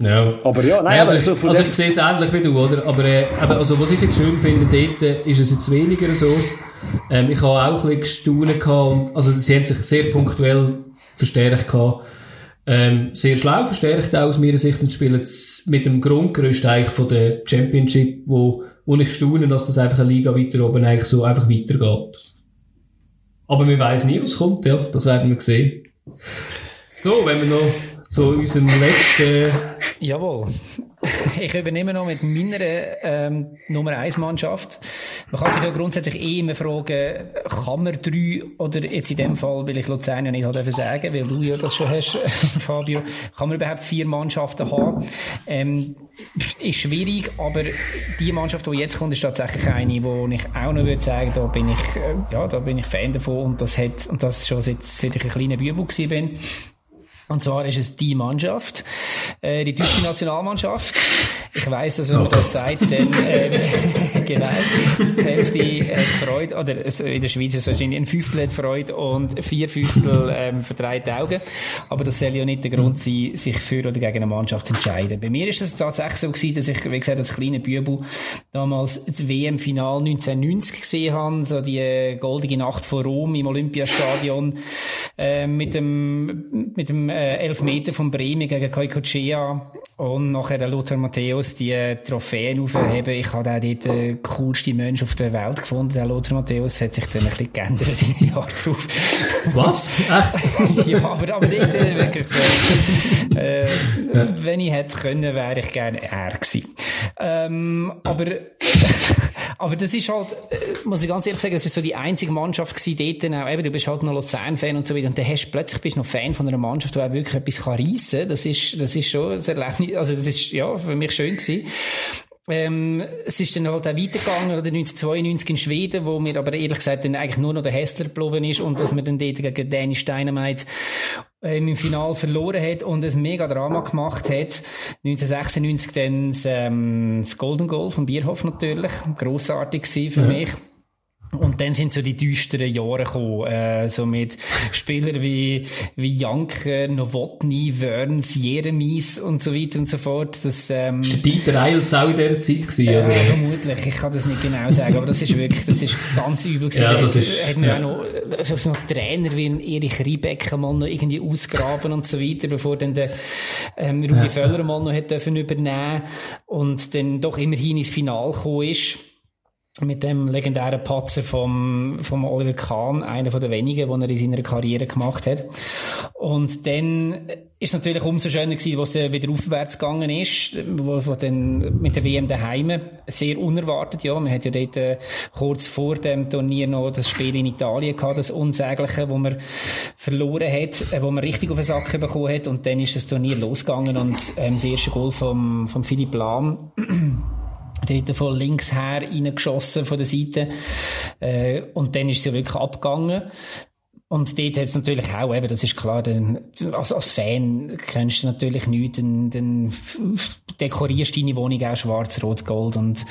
Ja. Aber ja, nein, also, aber so also ich sehe es ähnlich wie du, oder? Aber, äh, also, was ich jetzt schön finde, dort äh, ist es jetzt weniger so. Ähm, ich habe auch ein bisschen gestaunen gehabt, also sie haben sich sehr punktuell verstärkt gehabt. Ähm, sehr schlau verstärkt auch aus meiner Sicht und spielen mit dem Grundgerüst eigentlich von der Championship, wo, wo ich staune, dass das einfach eine Liga weiter oben eigentlich so einfach weitergeht. Aber wir weiss nie, was kommt, ja. Das werden wir sehen. So, wenn wir noch zu unserem letzten... Jawohl. (laughs) Ich übernehme noch mit meiner ähm, Nummer 1 Mannschaft. Man kann sich ja grundsätzlich eh immer fragen, kann man drei, oder jetzt in dem Fall, weil ich Luzern ja nicht habe sagen, weil du ja das schon hast, (laughs) Fabio, kann man überhaupt vier Mannschaften haben? Ähm, ist schwierig, aber die Mannschaft, die jetzt kommt, ist tatsächlich eine, wo ich auch noch würde sagen, da bin ich, äh, ja, da bin ich Fan davon und das hat, und das schon seit, seit ich ein kleiner Bübel bin und zwar ist es die Mannschaft, äh, die deutsche Nationalmannschaft. Ich weiss, dass wenn man das sagt, dann, ähm, (laughs) genau, die Hälfte hat Freude, oder in der Schweiz ist es wahrscheinlich ein Fünftel hat Freude und vier Fünftel ähm, verdreht Augen. Aber das soll ja nicht der Grund sein, sich für oder gegen eine Mannschaft zu entscheiden. Bei mir ist es tatsächlich so gewesen, dass ich, wie gesagt, als kleiner Bübel damals das WM-Final 1990 gesehen habe, so die äh, goldige Nacht vor Rom im Olympiastadion äh, mit dem, mit dem äh, Elfmeter von Bremen gegen Koikocea und nachher der Lothar Matthäus die Trophäen aufheben. Ich habe auch dort den coolsten Mensch auf der Welt gefunden. Der Lothar Matthäus hat sich dann ein bisschen geändert in den Jahren drauf. Was? Echt? (laughs) ja, aber, aber nicht äh, wirklich. Äh, äh, wenn ich hätte können, wäre ich gerne er gewesen. Ähm, aber aber das ist halt, äh, muss ich ganz ehrlich sagen, das ist so die einzige Mannschaft gewesen dort auch, eben, du bist halt noch Luzern-Fan und so weiter und dann hast plötzlich bist du noch Fan von einer Mannschaft, die auch wirklich etwas kann reissen kann. Das ist, das ist schon ein Erlebnis, also das ist, ja, für mich schön gewesen. Ähm, es ist dann halt auch weitergegangen, oder 1992 in Schweden, wo mir aber ehrlich gesagt dann eigentlich nur noch der Hessler geblieben ist und dass man dann dort gegen Danish Dynamite ähm, im Final verloren hat und ein mega Drama gemacht hat. 1996 dann das, ähm, das Golden Goal von Bierhoff natürlich. Grossartig für ja. mich. Und dann sind so die düsteren Jahre gekommen, äh, so mit Spielern wie, wie Janker, Novotny, Wörns, Jeremies und so weiter und so fort. Das, ähm, ist der Dieter Eilz auch in dieser Zeit gewesen, äh, oder? Vermutlich, ich kann das nicht genau sagen, aber das ist wirklich, das ist ganz übel gewesen. Ja, das ist, hat ja. auch noch, also noch Trainer wie Erich Riebeck mal noch irgendwie ausgraben und so weiter, bevor dann der, ähm, Rudi ja. Völler mal noch hat dürfen übernehmen und dann doch immerhin ins Final gekommen ist mit dem legendären Patzer vom, vom Oliver Kahn, einer von den wenigen, den er in seiner Karriere gemacht hat. Und dann ist natürlich umso schöner gewesen, was es wieder aufwärts gegangen ist, wo, wo dann mit der WM daheim sehr unerwartet, ja, man hat ja dort äh, kurz vor dem Turnier noch das Spiel in Italien gehabt, das Unsägliche, wo man verloren hat, äh, wo man richtig auf den Sack bekommen hat. Und dann ist das Turnier losgegangen und ähm, das erste Goal vom, vom Philipp Lahm dort von links her reingeschossen von der Seite. Äh, und dann ist sie wirklich abgegangen. Und dort hat es natürlich auch, eben, das ist klar, denn, als, als Fan kennst du natürlich nichts, dann, dann dekorierst deine Wohnung auch schwarz, rot, gold und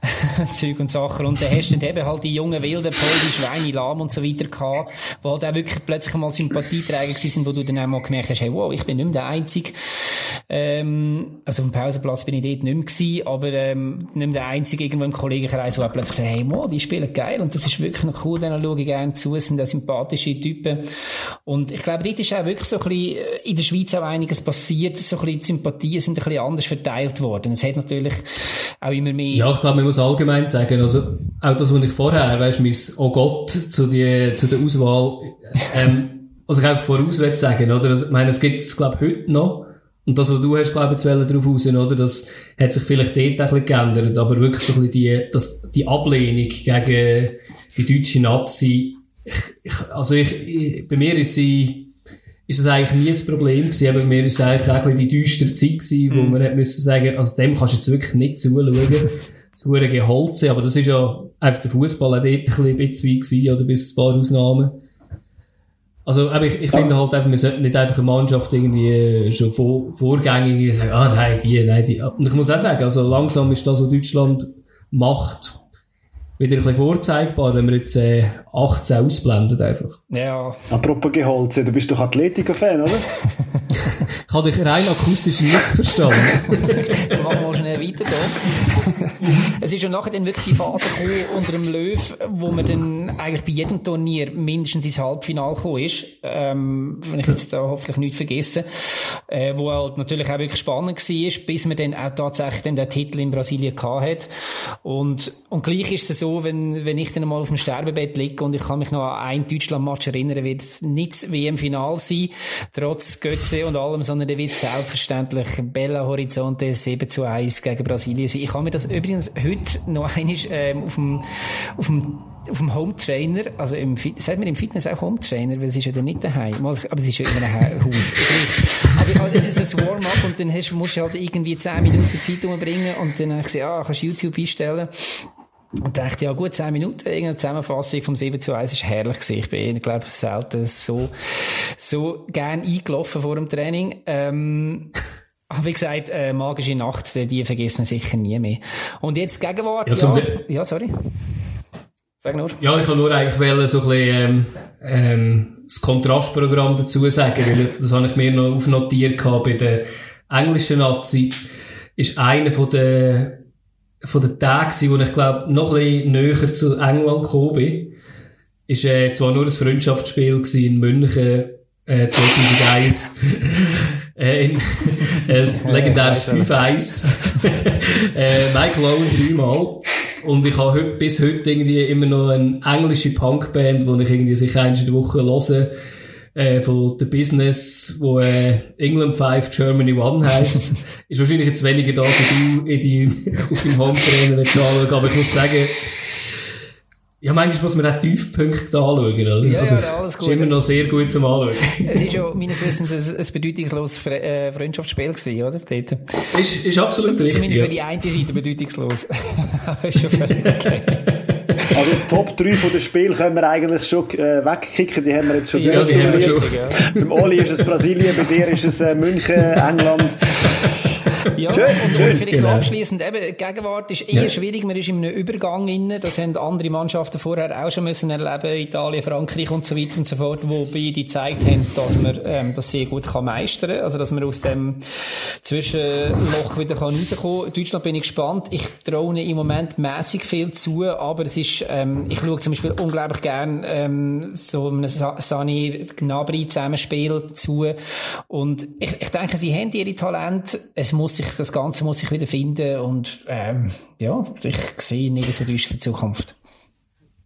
(laughs) Zeug und Sachen. Und dann hast du dann eben halt die jungen Wilden, Pol, die Schweine, Lahm und so weiter gehabt, die halt auch wirklich plötzlich mal Sympathieträger sind, wo du dann auch mal gemerkt hast, hey, wow, ich bin nicht mehr der Einzige. Ähm, also auf dem Pausenplatz bin ich dort nicht mehr gewesen, aber ähm, nicht mehr der Einzige irgendwo im Kollegenkreis, der plötzlich sagt, hey, wow, die spielen geil und das ist wirklich noch cool, denen schaue ich gerne zu, sind auch sympathische Typen. Und ich glaube, dort ist auch wirklich so ein bisschen äh, in der Schweiz auch einiges passiert, so ein bisschen die Sympathien sind ein bisschen anders verteilt worden. Es hat natürlich auch immer mehr... Ja, ich glaube, man muss allgemein sagen, also auch das, was ich vorher, weißt du, mein Oh Gott zu, die, zu der Auswahl, ähm, (laughs) also ich einfach voraus will sagen, oder? Also, ich meine, es gibt es, glaube ich, heute noch, und das, was du hast, glaube ich, jetzt darauf raus, oder? Das hat sich vielleicht dort ein bisschen geändert, aber wirklich so ein bisschen die, das, die Ablehnung gegen die deutsche Nazi, ich, ich, also ich, ich, bei mir ist sie, ist das eigentlich nie ein Problem gewesen, aber bei mir ist es eigentlich auch ein bisschen die düstere Zeit gewesen, wo mm. man hat müssen sagen, also dem kannst du jetzt wirklich nicht zuschauen. (laughs) das hure Geholze, aber das ist ja einfach der Fußball auch dort ein bisschen, ein bisschen gewesen, oder bis ein paar Ausnahmen. Also, aber ich, ich finde halt einfach, wir sollten nicht einfach eine Mannschaft irgendwie äh, schon vor, vorgängig sagen, ah, nein, die, nein, die. Und ich muss auch sagen, also langsam ist das, was Deutschland macht, wieder ein bisschen vorzeigbar, wenn wir jetzt äh, 18 ausblenden einfach. Ja. Apropos Geholze, du bist doch Atletiker-Fan, oder? (laughs) ich habe dich rein akustisch nicht verstanden. (laughs) Mal schnell weiter da. (laughs) es ist ja nachher dann wirklich die Phase gekommen unter dem Löw, wo man dann eigentlich bei jedem Turnier mindestens ins Halbfinale gekommen ist. Ähm, wenn ich jetzt da hoffentlich nichts vergesse. Äh, wo halt natürlich auch wirklich spannend war, bis man dann auch tatsächlich dann den Titel in Brasilien gehabt hat. Und, und gleich ist es so, wenn, wenn ich dann mal auf dem Sterbebett liege und ich kann mich noch an einen Deutschland-Match erinnern, wird es nicht wie im Final sein, trotz Götze und allem, sondern der wird selbstverständlich Bella Horizonte 7 zu 1 gegen Brasilien sein. Ich habe mir das übrigens heute noch einmal ähm, auf dem, auf dem auf dem Home Trainer, also im, sagt man im Fitness auch Home Trainer, weil es ist ja dann nicht daheim, aber es ist ja immer ein Haus. aber ich habe, das ist ein Warm-up und dann hast, musst du halt irgendwie 10 Minuten Zeit umbringen und dann habe ich gesagt, ah, kannst du YouTube einstellen. Und dachte, ja gut, 10 Minuten, irgendeine Zusammenfassung vom 7 zu 1 ist herrlich gewesen. Ich bin, ich glaube, selten so, so gern eingelaufen vor dem Training. Ähm, Aber wie gesagt, äh, magische Nacht, die vergisst man sicher nie mehr. Und jetzt Gegenwart, ja, ja, ja sorry. Sag nur. Ja, ich kann nur eigentlich wollen, so ein bisschen, ähm, ähm, das Kontrastprogramm dazu sagen, weil das habe ich mir noch aufnotiert bei der englischen Nazi, ist einer von den, von den Tagen, wo ich glaube, noch ein bisschen näher zu England gekommen bin. Ist, äh, zwar nur ein Freundschaftsspiel in München, äh, 2001. äh, in, ein legendäres 5-1. äh, (laughs) (laughs) Michael Owen dreimal. Und ich habe heute, bis heute irgendwie immer noch eine englische Punkband, die ich irgendwie sich einmal in der Woche höre, äh, von The Business, wo äh, England 5 Germany 1 heisst. (laughs) ist wahrscheinlich jetzt weniger das, was du in die, auf deinem Home-Trainer anschauen aber ich muss sagen, ja, manchmal muss man auch Tiefpunkte anschauen, oder? Ja, also, ja, alles gut. ist immer noch sehr gut zum Anschauen. es ist ja meines Wissens ein, ein bedeutungsloses äh, Freundschaftsspiel gewesen, oder? Dort. Ist, ist absolut richtig. Zumindest für die eine Seite bedeutungslos. (laughs) Aber ist schon völlig okay. (laughs) Also Top 3 von den Spielen können wir eigentlich schon äh, wegkicken, die haben wir jetzt schon Ja, die haben wir schon. Beim Oli ist es Brasilien, bei dir ist es äh, München, England. Ja, schön, und, schön. vielleicht genau. abschließend, eben, Gegenwart ist eher ja. schwierig, man ist in einem Übergang inne, das haben andere Mannschaften vorher auch schon müssen erleben, Italien, Frankreich und so weiter und so fort, wo beide gezeigt haben, dass man ähm, das sehr gut kann meistern kann, also dass man aus dem Zwischenloch wieder kann rauskommen kann. Deutschland bin ich gespannt, ich traue im Moment mäßig viel zu, aber es ist, ähm, ich schaue zum Beispiel unglaublich gern ähm, so einem Sani Gnabry Zusammenspiel zu und ich, ich denke, sie haben ihre Talente, es muss sich, das Ganze muss sich wieder finden und ähm, ja, ich sehe nicht so für die Zukunft.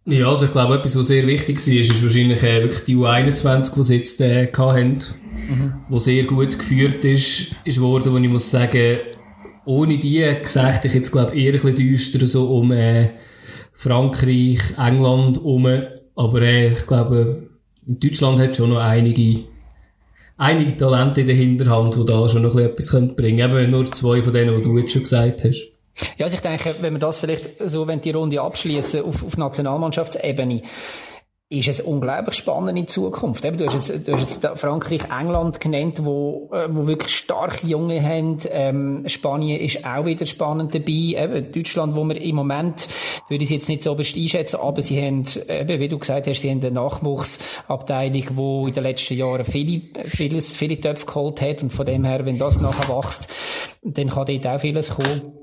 Ja, also ich glaube, etwas, was sehr wichtig war, ist, ist wahrscheinlich äh, wirklich die U21, die sie jetzt äh, hatten, mhm. wo sehr gut geführt ist, ist worden, wo ich muss sagen, ohne die sehe ich jetzt, glaube ich, eher ein bisschen düster so um äh, Frankreich, England um, aber äh, ich glaube, in Deutschland hat schon noch einige einige Talente in der Hinterhand, die da schon noch etwas bringen können. Eben nur zwei von denen, die du jetzt schon gesagt hast. Ja, also ich denke, wenn wir das vielleicht so, wenn die Runde abschließen auf, auf Nationalmannschaftsebene, ist es unglaublich spannend in Zukunft. Eben, du hast jetzt, du hast jetzt Frankreich, England genannt, wo, äh, wo wirklich starke Junge haben. Ähm, Spanien ist auch wieder spannend dabei. Eben, Deutschland, wo wir im Moment, würde ich es jetzt nicht so einschätzen, aber sie haben, eben, wie du gesagt hast, sie haben eine Nachwuchsabteilung, wo in den letzten Jahren viele, vieles, viele Töpfe geholt hat und von dem her, wenn das nachher wächst, dann kann dort auch vieles kommen.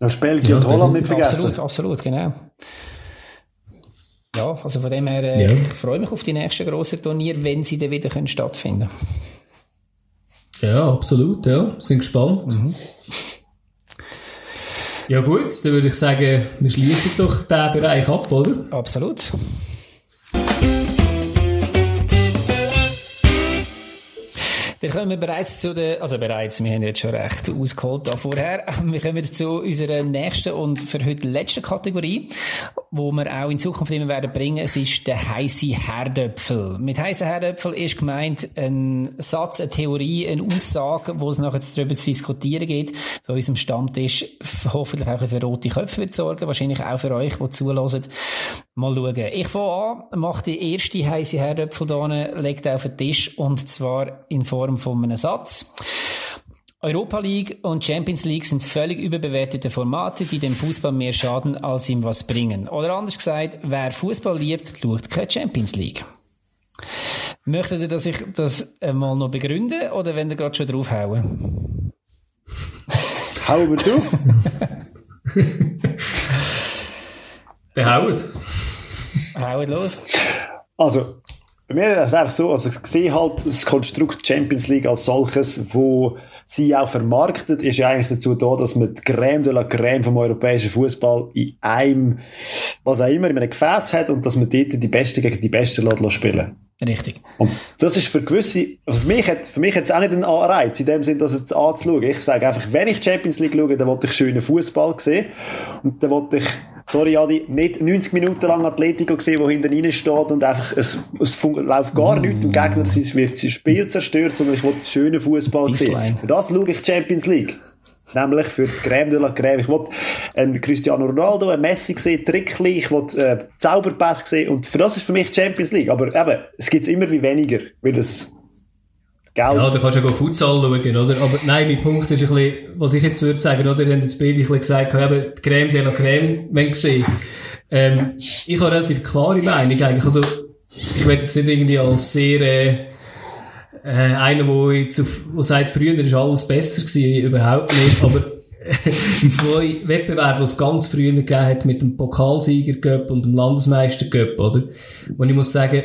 Das Belgien ja, und Holland nicht vergessen. Absolut, absolut, genau. Ja, also von dem her, äh, ja. ich freue mich auf die nächsten grossen Turniere, wenn sie dann wieder können stattfinden Ja, absolut, ja. Sind gespannt. Mhm. Ja gut, dann würde ich sagen, wir schließen doch diesen Bereich ab, oder? Absolut. Dann kommen wir bereits zu der, also bereits, wir haben jetzt schon recht ausgeholt da vorher. Wir kommen zu unserer nächsten und für heute letzten Kategorie, wo wir auch in Zukunft immer werden bringen. Es ist der heiße Herdöpfel. Mit heißen Herdöpfel ist gemeint ein Satz, eine Theorie, eine Aussage, wo es nachher darüber zu diskutieren geht. Bei unserem Stammtisch hoffentlich auch für rote Köpfe wird sorgen. Wahrscheinlich auch für euch, die zulassen. Mal schauen. Ich fange an, mache die erste heiße Herdöpfel hier, legt auf den Tisch und zwar in Form von einem Satz. Europa League und Champions League sind völlig überbewertete Formate, die dem Fußball mehr schaden, als ihm was bringen. Oder anders gesagt, wer Fußball liebt, schaut keine Champions League. Möchtet ihr, dass ich das mal noch begründe oder wenn ihr gerade schon draufhauen? Hauen wir drauf? (laughs) Der haut. Haut los. Also, bei mir ist es einfach so, also ich sehe halt das Konstrukt Champions League als solches, wo sie auch vermarktet, ist ja eigentlich dazu da, dass man die Crème de la Crème vom europäischen Fußball in einem, was auch immer, in einem Gefäß hat und dass man dort die Besten gegen die Besten lässt spielen Richtig. Und das ist für gewisse, also für mich hat, für mich hat es auch nicht einen Anreiz, in dem Sinn, das jetzt anzuschauen. Ich sage einfach, wenn ich Champions League schaue, dann wollte ich schönen Fußball sehen und dann wollte ich sorry Adi, nicht 90 Minuten lang Atletico gesehen, wo hinten rein steht und einfach, es, es läuft gar mm. nichts im Gegner, es wird das Spiel zerstört, sondern ich will schönen Fußball sehen. Für das schaue ich Champions League. Nämlich für die Crème de la Crème. Ich will einen Cristiano Ronaldo, einen Messi sehen, Trickli, ich will äh, Zauberpass sehen und für das ist für mich Champions League. Aber eben, es gibt immer wie weniger, weil es Geld. Ja, da kannst du ja Futsal schauen, oder? Aber nein, mein Punkt ist ein bisschen, was ich jetzt würde sagen, oder? Ihr habt jetzt beide ein bisschen gesagt, eben, die Creme de la Creme, gesehen. Ähm, ich habe relativ klare Meinung eigentlich. Also, ich werde jetzt nicht irgendwie als sehr, äh, äh, einer, wo, jetzt auf, wo sagt, früher ist alles besser gewesen, überhaupt nicht, aber (laughs) die zwei Wettbewerbe, die es ganz früher gegeben hat, mit dem Pokalsieger und dem Landesmeister oder? Wo ich muss sagen,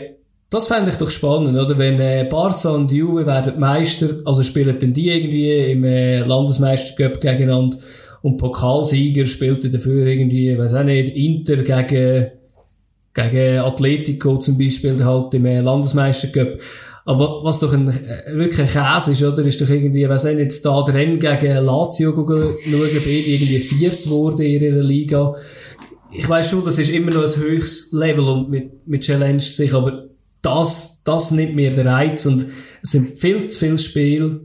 das fände ich doch spannend, oder? Wenn äh, Barca und Juve werden Meister, also spielen dann die irgendwie im äh, Landesmeistercup gegeneinander und Pokalsieger spielt dafür irgendwie, weiß auch nicht, Inter gegen, gegen Atletico zum Beispiel halt im äh, Landesmeistercup. Aber was doch ein, äh, wirklich ein Käse ist, oder? Ist doch irgendwie, weiß ich jetzt da Rennen gegen Lazio schauen, beide irgendwie viert wurde in ihrer Liga. Ich weiß schon, das ist immer noch ein höchstes Level und mit, mit Challenge sich, aber das, das nimmt mir der Reiz und es sind viel zu viele Spiele.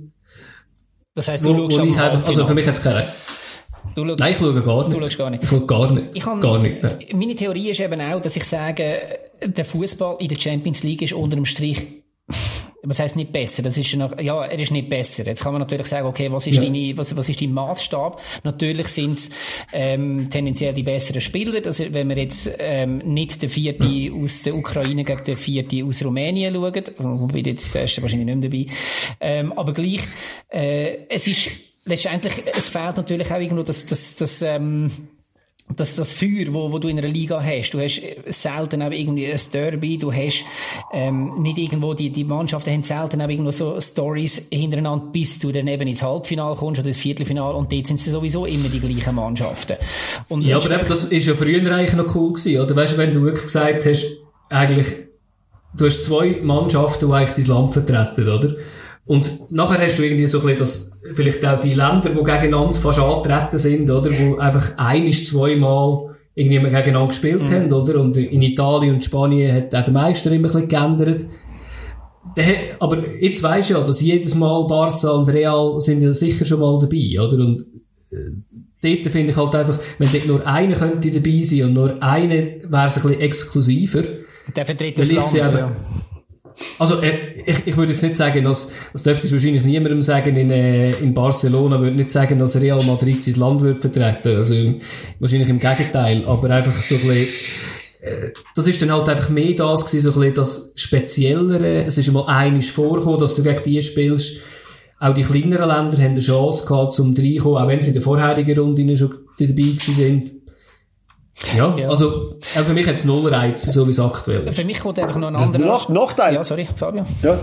Das heisst, du wo, wo ich einfach, also für mich hat es keine. Du schaust, Nein, ich schaue gar nicht. Du schaust gar nicht. Ich schaue gar nicht. Ich kann, gar nicht. Meine Theorie ist eben auch, dass ich sage, der Fußball in der Champions League ist unter dem Strich was heißt nicht besser? Das ist noch, ja, er ist nicht besser. Jetzt kann man natürlich sagen, okay, was ist ja. deine, was, was ist dein Maßstab? Natürlich sind es ähm, tendenziell die besseren Spieler. Also, wenn wir jetzt ähm, nicht den vierten ja. aus der Ukraine gegen den vierten aus Rumänien schauen, wobei der erste wahrscheinlich nicht mehr dabei. Ähm, aber gleich, äh, es ist letztendlich, es fehlt natürlich auch irgendwo das, das, das ähm, das, das Feuer, wo, wo du in einer Liga hast. Du hast selten auch irgendwie ein Derby, du hast ähm, nicht irgendwo, die, die Mannschaften haben selten auch irgendwo so Stories hintereinander, bis du dann eben ins Halbfinale kommst oder ins Viertelfinale und dort sind sie sowieso immer die gleichen Mannschaften. Und ja, aber eben, das ist ja früher eigentlich noch cool gewesen, oder? Weißt du, wenn du wirklich gesagt hast, eigentlich, du hast zwei Mannschaften, die eigentlich dein Land vertreten, oder? Und nachher hast du irgendwie so ein bisschen das, vielleicht auch die Länder, die gegeneinander fast antreten sind, oder? Wo einfach ein bis zweimal irgendjemand gegeneinander gespielt mhm. haben, oder? Und in Italien und Spanien hat auch der Meister immer ein bisschen geändert. aber jetzt weisst du ja, dass jedes Mal Barca und Real sind ja sicher schon mal dabei, oder? Und äh, dort finde ich halt einfach, wenn dort nur einer könnte dabei sein und nur einer wäre es ein bisschen exklusiver. Der vertritt das Land, einfach, ja. Also, äh, ich, ich würde jetzt nicht sagen, dass, das dürfte ich wahrscheinlich niemandem sagen, in, äh, in Barcelona würde nicht sagen, dass Real Madrid sein Land wird vertreten. Also, wahrscheinlich im Gegenteil. Aber einfach so ein bisschen, äh, das ist dann halt einfach mehr das gewesen, so ein bisschen das Speziellere. Es ist einmal einiges vorgekommen, dass du gegen die spielst. Auch die kleineren Länder haben eine Chance gehabt, zum reinkommen, auch wenn sie in der vorherigen Runde schon dabei gewesen sind. Ja, ja, also auch für mich hat es null Reiz, so wie es aktuell ist. Für mich kommt einfach noch ein anderer... Nach Nachteil... Ja, sorry, Fabio. Ja,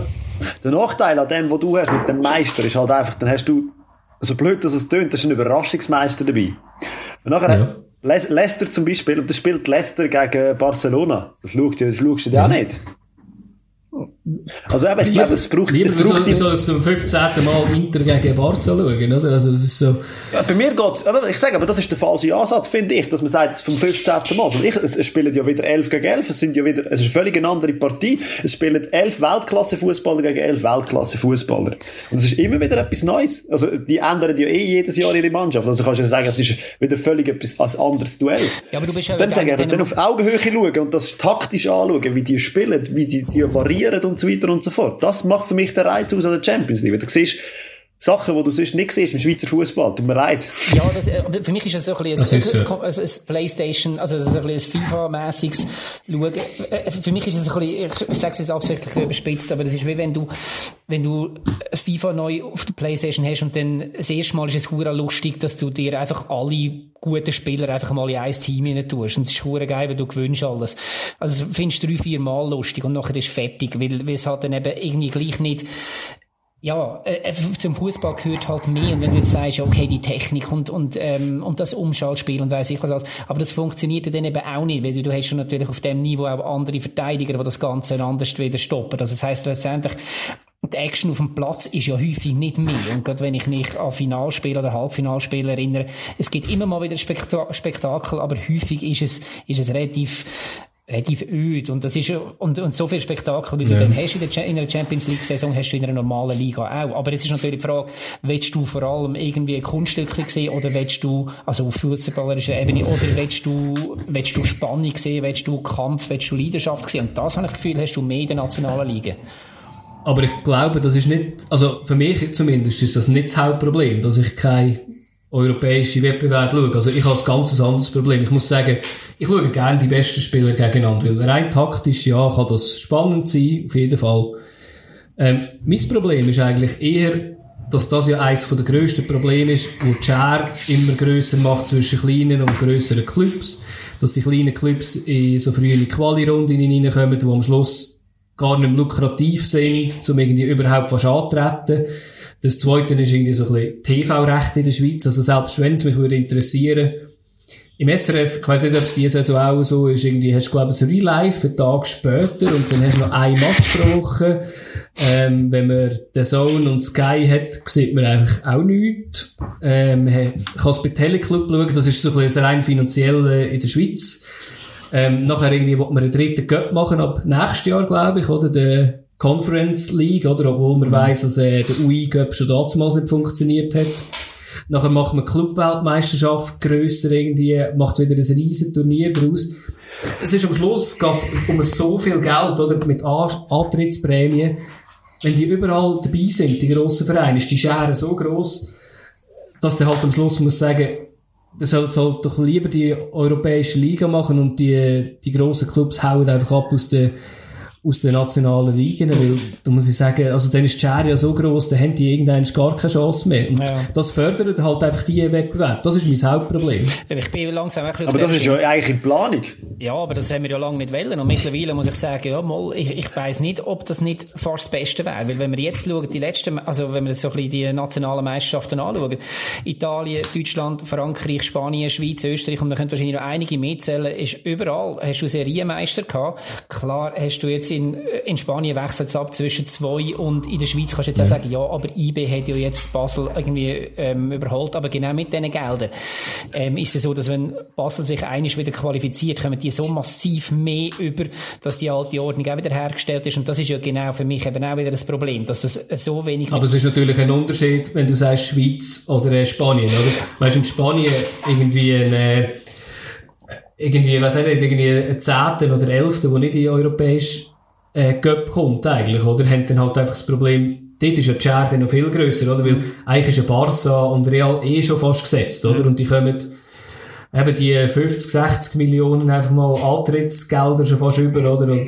der Nachteil an dem, was du hast mit dem Meister, ist halt einfach, dann hast du, so blöd dass es tönt, da ist ein Überraschungsmeister dabei. Und nachher ja. Leicester zum Beispiel, und das spielt Leicester gegen Barcelona. Das schaust du, das schaust du ja auch nicht. Also eben, ich glaube, es braucht... Lieber es braucht wir sollen zum 15. Mal Inter gegen Barca schauen, oder? Also das ist so... Ja, bei mir geht's, ich sage, aber das ist der falsche Ansatz, finde ich, dass man sagt, vom 15. Mal. Also ich, es, es spielen ja wieder 11 gegen 11, es sind ja wieder, es ist eine völlig eine andere Partie. Es spielen 11 Weltklasse-Fußballer gegen 11 Weltklasse-Fußballer. Und es ist immer wieder etwas Neues. Also die ändern ja eh jedes Jahr ihre Mannschaft. Also kannst du ja sagen, es ist wieder völlig etwas, ein anderes Duell. Ja, aber du bist ja dann sage ich, dann auf Augenhöhe schauen und das taktisch anschauen, wie die spielen, wie die, die variieren und so weiter und so fort. Das macht für mich den Reiz aus an der Champions League. Du siehst, Sachen, die du sonst nicht siehst im Schweizer Fußball. Tut mir leid. Ja, das, äh, für mich ist es so ein bisschen ein, ein, ein, ein Playstation, also ein, ein FIFA-mäßiges Schauen. Äh, für mich ist es ein bisschen, ich sage es jetzt absichtlich überspitzt, aber das ist wie wenn du, wenn du FIFA neu auf der Playstation hast und dann das erste Mal ist es hure lustig, dass du dir einfach alle guten Spieler einfach mal in ein Team rein tust. Und es ist hure geil, wenn du gewünscht alles. Also findest du drei, vier Mal lustig und nachher ist fertig, weil, weil es halt dann eben irgendwie gleich nicht ja, äh, äh, zum Fußball gehört halt mehr. Und wenn du jetzt sagst, okay, die Technik und, und, ähm, und das Umschaltspiel und weiss ich was alles. Aber das funktioniert dann eben auch nicht, weil du, du hast schon natürlich auf dem Niveau auch andere Verteidiger, die das Ganze anders wieder stoppen. Also das heisst letztendlich, die Action auf dem Platz ist ja häufig nicht mehr. Und gerade wenn ich mich an Finalspiele oder Halbfinalspiele erinnere, es gibt immer mal wieder Spektakel, aber häufig ist es, ist es relativ relativ öd. Und das ist, und, und so viel Spektakel, wie du dann hast in, der, in einer Champions League Saison, hast du in einer normalen Liga auch. Aber es ist natürlich die Frage, willst du vor allem irgendwie Kunststücke sehen oder willst du, also auf fußballerischer Ebene, oder willst du, willst du Spannung sehen, willst du Kampf, willst du Leidenschaft sehen? Und das habe ich das Gefühl, hast du mehr in der nationalen Liga. aber ich glaube, das ist nicht, also für mich zumindest ist das nicht das Hauptproblem, dass ich kein europäische Wettbewerb schaue. Also ich habe ein ganz anderes Problem. Ich muss sagen, ich schaue gerne die besten Spieler gegeneinander, weil rein taktisch, ja, kann das spannend sein, auf jeden Fall. Ähm, mein Problem ist eigentlich eher, dass das ja eines der grössten Probleme ist, wo die Schere immer grösser macht zwischen kleinen und grösseren Clubs. Dass die kleinen Clubs in so frühe Quali-Runden hineinkommen, die am Schluss gar nicht lukrativ sind, um irgendwie überhaupt was antreten. Das zweite ist irgendwie so ein bisschen TV-Recht in der Schweiz. Also selbst wenn es mich würde interessieren, im SRF, ich weiss nicht, ob es diese Saison auch so ist, irgendwie hast du, glaube ich, ein Real Life einen Tag später und dann hast du noch ein Match gebrochen. Ähm, wenn man den Zone und Sky hat, sieht man eigentlich auch nichts. Ähm, man kann es bei Teleclub schauen, das ist so ein bisschen rein finanziell in der Schweiz. Ähm, nachher irgendwie wollte man einen dritten Cup machen, ab nächstes Jahr, glaube ich, oder? Der Conference League, oder? Obwohl man mhm. weiss, dass äh, der UI Cup schon damals nicht funktioniert hat. Nachher macht man Clubweltmeisterschaft grösser irgendwie, macht wieder ein riesen Turnier daraus. Es ist am Schluss geht's um so viel Geld, oder? Mit Antrittsprämien. Wenn die überall dabei sind, die grossen Vereine, ist die Schere so gross, dass der halt am Schluss muss sagen, das soll, soll doch lieber die europäische Liga machen und die, die grossen Clubs hauen einfach ab aus der aus den nationalen Ligen, weil, da muss ich sagen, also dann ist die Schere ja so gross, dann haben die irgendwann gar keine Chance mehr. Und ja. das fördert halt einfach die Wettbewerb. Das ist mein Hauptproblem. Ich bin langsam ein Aber das ist ja eigentlich in Planung. Ja, aber das haben wir ja lange nicht wollen. Und mittlerweile muss ich sagen, ja, mal, ich, ich weiss nicht, ob das nicht fast das Beste wäre. Weil wenn wir jetzt schauen, die letzten, also wenn wir jetzt so ein bisschen die nationalen Meisterschaften anschauen, Italien, Deutschland, Frankreich, Spanien, Schweiz, Österreich, und wir können wahrscheinlich noch einige mitzählen, ist überall, hast du Serienmeister gehabt. Klar hast du jetzt in, in Spanien wechselt es ab zwischen zwei und in der Schweiz kannst du jetzt ja. auch sagen, ja, aber IB hat ja jetzt Basel irgendwie ähm, überholt, aber genau mit diesen Geldern ähm, ist es so, dass wenn Basel sich einiges wieder qualifiziert, kommen die so massiv mehr über, dass die alte Ordnung auch wieder hergestellt ist und das ist ja genau für mich eben auch wieder das Problem, dass es so wenig... Aber es ist natürlich ein Unterschied, wenn du sagst Schweiz oder äh, Spanien, oder? Weißt du, in Spanien irgendwie eine irgendwie, was nicht, irgendwie ein Zehnten oder Elften, der nicht in europäisch äh, Göpp kommt eigentlich, oder? Haben dann halt einfach das Problem, dort ist ja die Schere noch viel grösser, oder? Weil eigentlich ist ja Barca und Real eh schon fast gesetzt, oder? Und die kommen eben die 50, 60 Millionen einfach mal Antrittsgelder schon fast über, oder? Und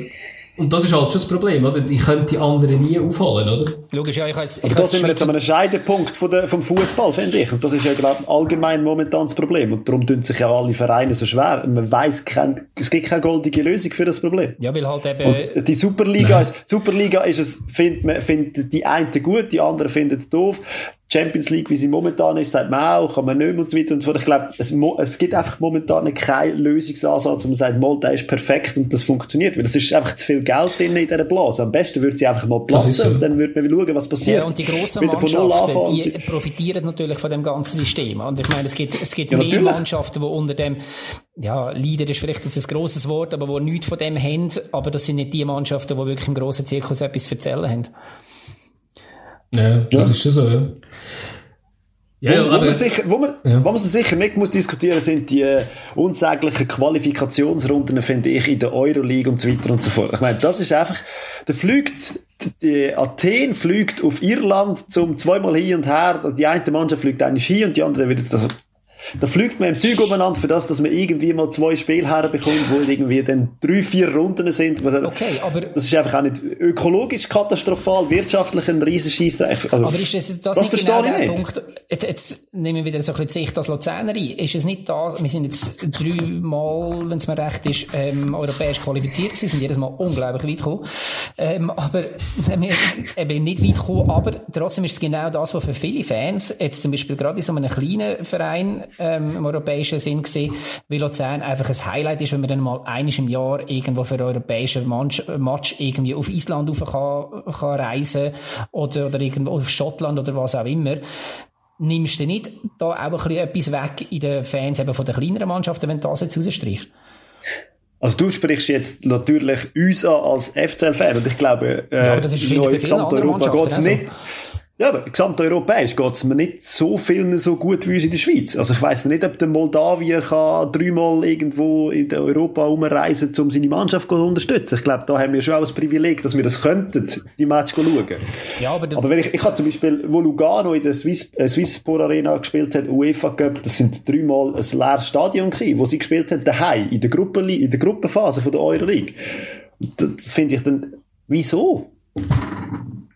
und das ist halt schon das Problem, oder? Ich könnte die anderen nie aufholen, oder? Logisch, ja, ich jetzt, ich Aber da sind wir jetzt an einem Scheidepunkt von der, vom Fußball, finde ich. Und das ist ja, glaube ich, allgemein momentan das Problem. Und darum tun sich ja alle Vereine so schwer. Und man weiss, kein, es gibt keine goldige Lösung für das Problem. Ja, weil halt eben... Und die Superliga, ist, Superliga ist es, findet man, findet die einen gut, die anderen finden es doof. Champions League, wie sie momentan ist, sagt man auch, kann man nicht mehr und so weiter und so fort. Ich glaube, es, es gibt einfach momentan keinen Lösungsansatz, wo man sagt, mal, der ist perfekt und das funktioniert, weil es ist einfach zu viel Geld drin in dieser Blase. Am besten würde sie einfach mal platzen so. und dann würde man schauen, was passiert. Ja, und die grossen Mannschaften, die profitieren natürlich von dem ganzen System. Und ich meine, es gibt, es gibt ja, mehr. Mannschaften, die unter dem, ja, leiden ist vielleicht jetzt ein grosses Wort, aber die nichts von dem haben, aber das sind nicht die Mannschaften, die wirklich im grossen Zirkus etwas zu erzählen haben. Ja, das ja. ist schon so, ja. Ja, wo, aber, wo, man sicher, wo, man, ja. was man sicher nicht muss diskutieren sind die äh, unsäglichen Qualifikationsrunden, finde ich, in der Euroleague und so weiter und so fort. Ich meine, das ist einfach, da fliegt, die Athen fliegt auf Irland zum zweimal hin und her, die eine Mannschaft fliegt eigentlich hin und die andere wird jetzt, also, da fliegt man im Zeug umeinander für das, dass man irgendwie mal zwei Spiele herbekommt, wo irgendwie dann drei, vier Runden sind. Okay, aber... Das ist einfach auch nicht ökologisch katastrophal, wirtschaftlich ein riesen Also, aber ist das, das, das verstehe genau ich nicht. Punkt, jetzt, jetzt nehmen wir wieder so ein bisschen Sicht als Luzerner ein. Ist es nicht da, wir sind jetzt dreimal, wenn es mir recht ist, ähm, europäisch qualifiziert Sie sind jedes Mal unglaublich weit gekommen. Ähm, aber, (laughs) wir eben nicht weit gekommen, aber trotzdem ist es genau das, was für viele Fans, jetzt zum Beispiel gerade in so einem kleinen Verein, ähm, im europäischen Sinn gesehen, weil Luzern einfach ein Highlight ist, wenn man dann mal einiges im Jahr irgendwo für einen europäischen Match, Match irgendwie auf Island rauf kann, kann reisen oder, oder irgendwo auf Schottland oder was auch immer nimmst du nicht da auch ein bisschen etwas weg in den Fans eben von den kleineren Mannschaften, wenn du das jetzt rausstreichst? Also du sprichst jetzt natürlich uns an als FCL-Fan und ich glaube, äh, ja, in Gesamteuropa geht es nicht. Ja, aber gesamteuropäisch geht es mir nicht so vielen so gut wie uns in der Schweiz. Also ich weiss nicht, ob der Moldawier kann dreimal irgendwo in Europa umreisen um seine Mannschaft zu unterstützen. Ich glaube, da haben wir schon auch das Privileg, dass wir das könnten, die Match schauen. Ja, aber, aber wenn ich, ich habe zum Beispiel, wo Lugano in der Swiss, äh, Swisspor Arena gespielt hat, UEFA Cup, das sind dreimal ein leeres Stadion gewesen, wo sie gespielt haben, daheim, in der, Gruppe, in der Gruppenphase von der Euroleague. Das, das finde ich dann, wieso?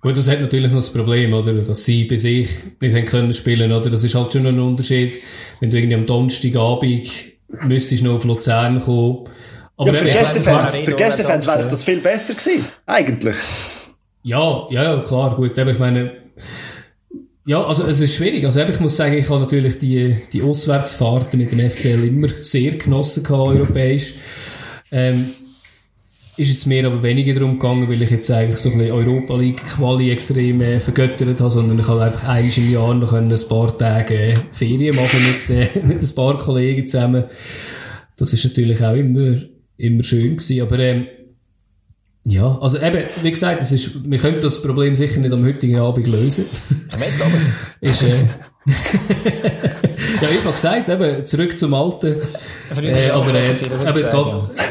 Gut, das hat natürlich noch das Problem, oder? Dass sie bei sich nicht haben können spielen, oder? Das ist halt schon ein Unterschied. Wenn du irgendwie am Donnerstagabend müsstest noch auf Luzern kommen. Aber ja, für Gästefans, für Gästefans wäre das viel besser gewesen. Eigentlich. Ja, ja, klar, gut. Aber ich meine, ja, also es ist schwierig. Also ich muss sagen, ich habe natürlich die, die Auswärtsfahrten mit dem FCL immer sehr genossen gehabt, europäisch. Ähm, ist jetzt mir aber weniger darum gegangen, weil ich jetzt eigentlich so ein bisschen Europa League Quali extrem äh, vergöttert habe, sondern ich habe einfach einmal im Jahr noch ein paar Tage äh, Ferien machen mit, äh, (laughs) mit ein paar Kollegen zusammen. Das ist natürlich auch immer, immer schön gewesen, aber ähm, ja, also eben, wie gesagt, es ist, wir können das Problem sicher nicht am heutigen Abend lösen. (laughs) ist, äh, (laughs) ja, ich habe gesagt, eben, zurück zum Alten. Äh, aber, äh, eben, es geht,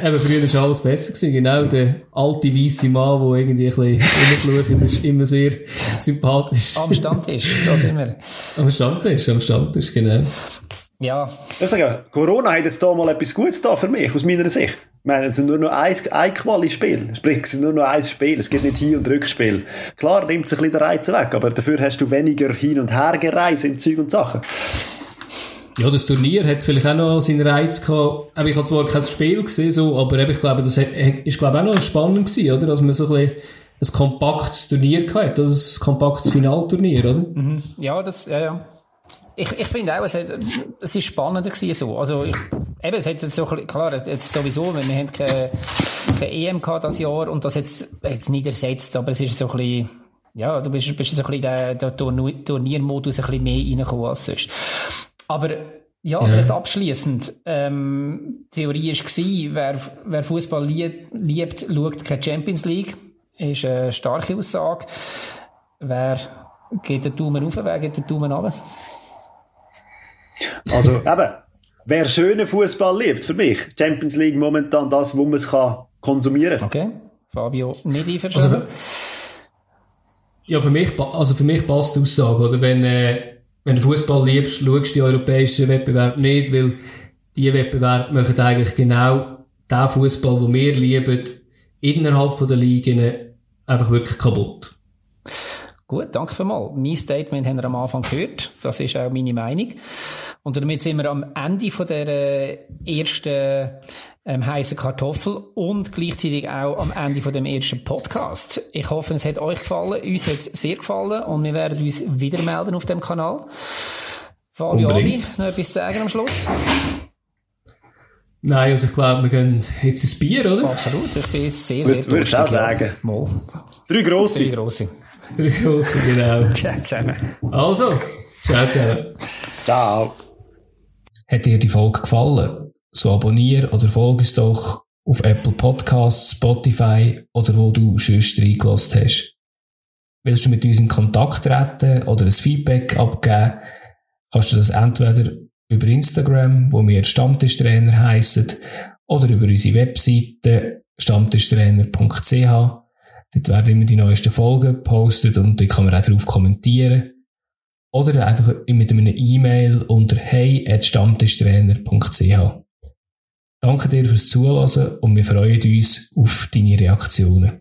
eben, früher war alles besser gewesen. Genau, der alte weiße Mann, der irgendwie ein bisschen rumschaut, ist immer sehr sympathisch. Am Stammtisch, da sind wir. Am Stammtisch, am Stammtisch, genau. Ja. Ich sage, Corona hat jetzt da mal etwas Gutes da für mich, aus meiner Sicht. Ich meine, es sind nur noch ein, ein Quali-Spiel. Sprich, es sind nur noch ein Spiel. Es gibt nicht Hin- und Rückspiel. Klar, nimmt sich ein bisschen der Reiz weg, aber dafür hast du weniger Hin- und Hergereise im Zeug und Sachen. Ja, das Turnier hat vielleicht auch noch seinen Reiz gehabt. Ich habe zwar kein Spiel gesehen, so, aber ich glaube, das ist, glaube auch noch spannend gewesen, oder? Dass man so ein ein kompaktes Turnier gehabt Das ist ein kompaktes Finalturnier, oder? Mhm. Ja, das, ja, ja. Ich, ich finde auch, es, hat, es ist spannender gewesen, so. Also, ich, eben, es hat so, klar, jetzt sowieso, wir haben keine, keine EM gehabt das Jahr und das jetzt, jetzt nicht ersetzt, aber es ist so ein bisschen, ja, du bist, bist so ein bisschen der, der Turniermodus ein bisschen mehr reingekommen als sonst. Aber ja, vielleicht abschließend. Ähm, Theorie war, wer, wer Fußball liebt, liebt, schaut keine Champions League. Ist eine starke Aussage. Wer geht den Daumen rauf, wer geht den Daumen runter? Also, eben, wer schönen Fußball liebt, für mich, Champions League momentan das, wo man es konsumieren kann. Okay. Fabio, nicht einverstanden? Also ja, für mich, also für mich passt die Aussage, oder? Wenn, äh, wenn du Fußball liebst, schaust die europäischen Wettbewerbe nicht, weil die Wettbewerbe machen eigentlich genau den Fußball, den wir lieben, innerhalb der Ligen einfach wirklich kaputt. Gut, danke vielmals. Mein Statement haben wir am Anfang gehört. Das ist auch meine Meinung. Und damit sind wir am Ende von der äh, ersten ähm, heißen Kartoffel und gleichzeitig auch am Ende von dem ersten Podcast. Ich hoffe, es hat euch gefallen. Uns hat es sehr gefallen und wir werden uns wieder melden auf dem Kanal. Fabio Adi, noch etwas sagen am Schluss? Nein, also ich glaube, wir gehen jetzt ins Bier, oder? Absolut, ich bin sehr, sehr Würde ich auch sagen. Mal. Drei grosse. Drei grosse. Drei grosse, genau. (laughs) Ciao zusammen. Also, ciao zusammen. Ciao. Hat dir die Folge gefallen? So abonniere oder folge uns doch auf Apple Podcasts, Spotify oder wo du sonst reingelassen hast. Willst du mit uns in Kontakt treten oder ein Feedback abgeben, kannst du das entweder über Instagram, wo wir Stammtischtrainer heißen, oder über unsere Webseite stammtischtrainer.ch. Dort werden immer die neuesten Folgen gepostet und dort kann man auch darauf kommentieren. Oder einfach mit einem E-Mail unter hey.stammtischtrainer.ch. Danke dir fürs Zuhören und wir freuen uns auf deine Reaktionen.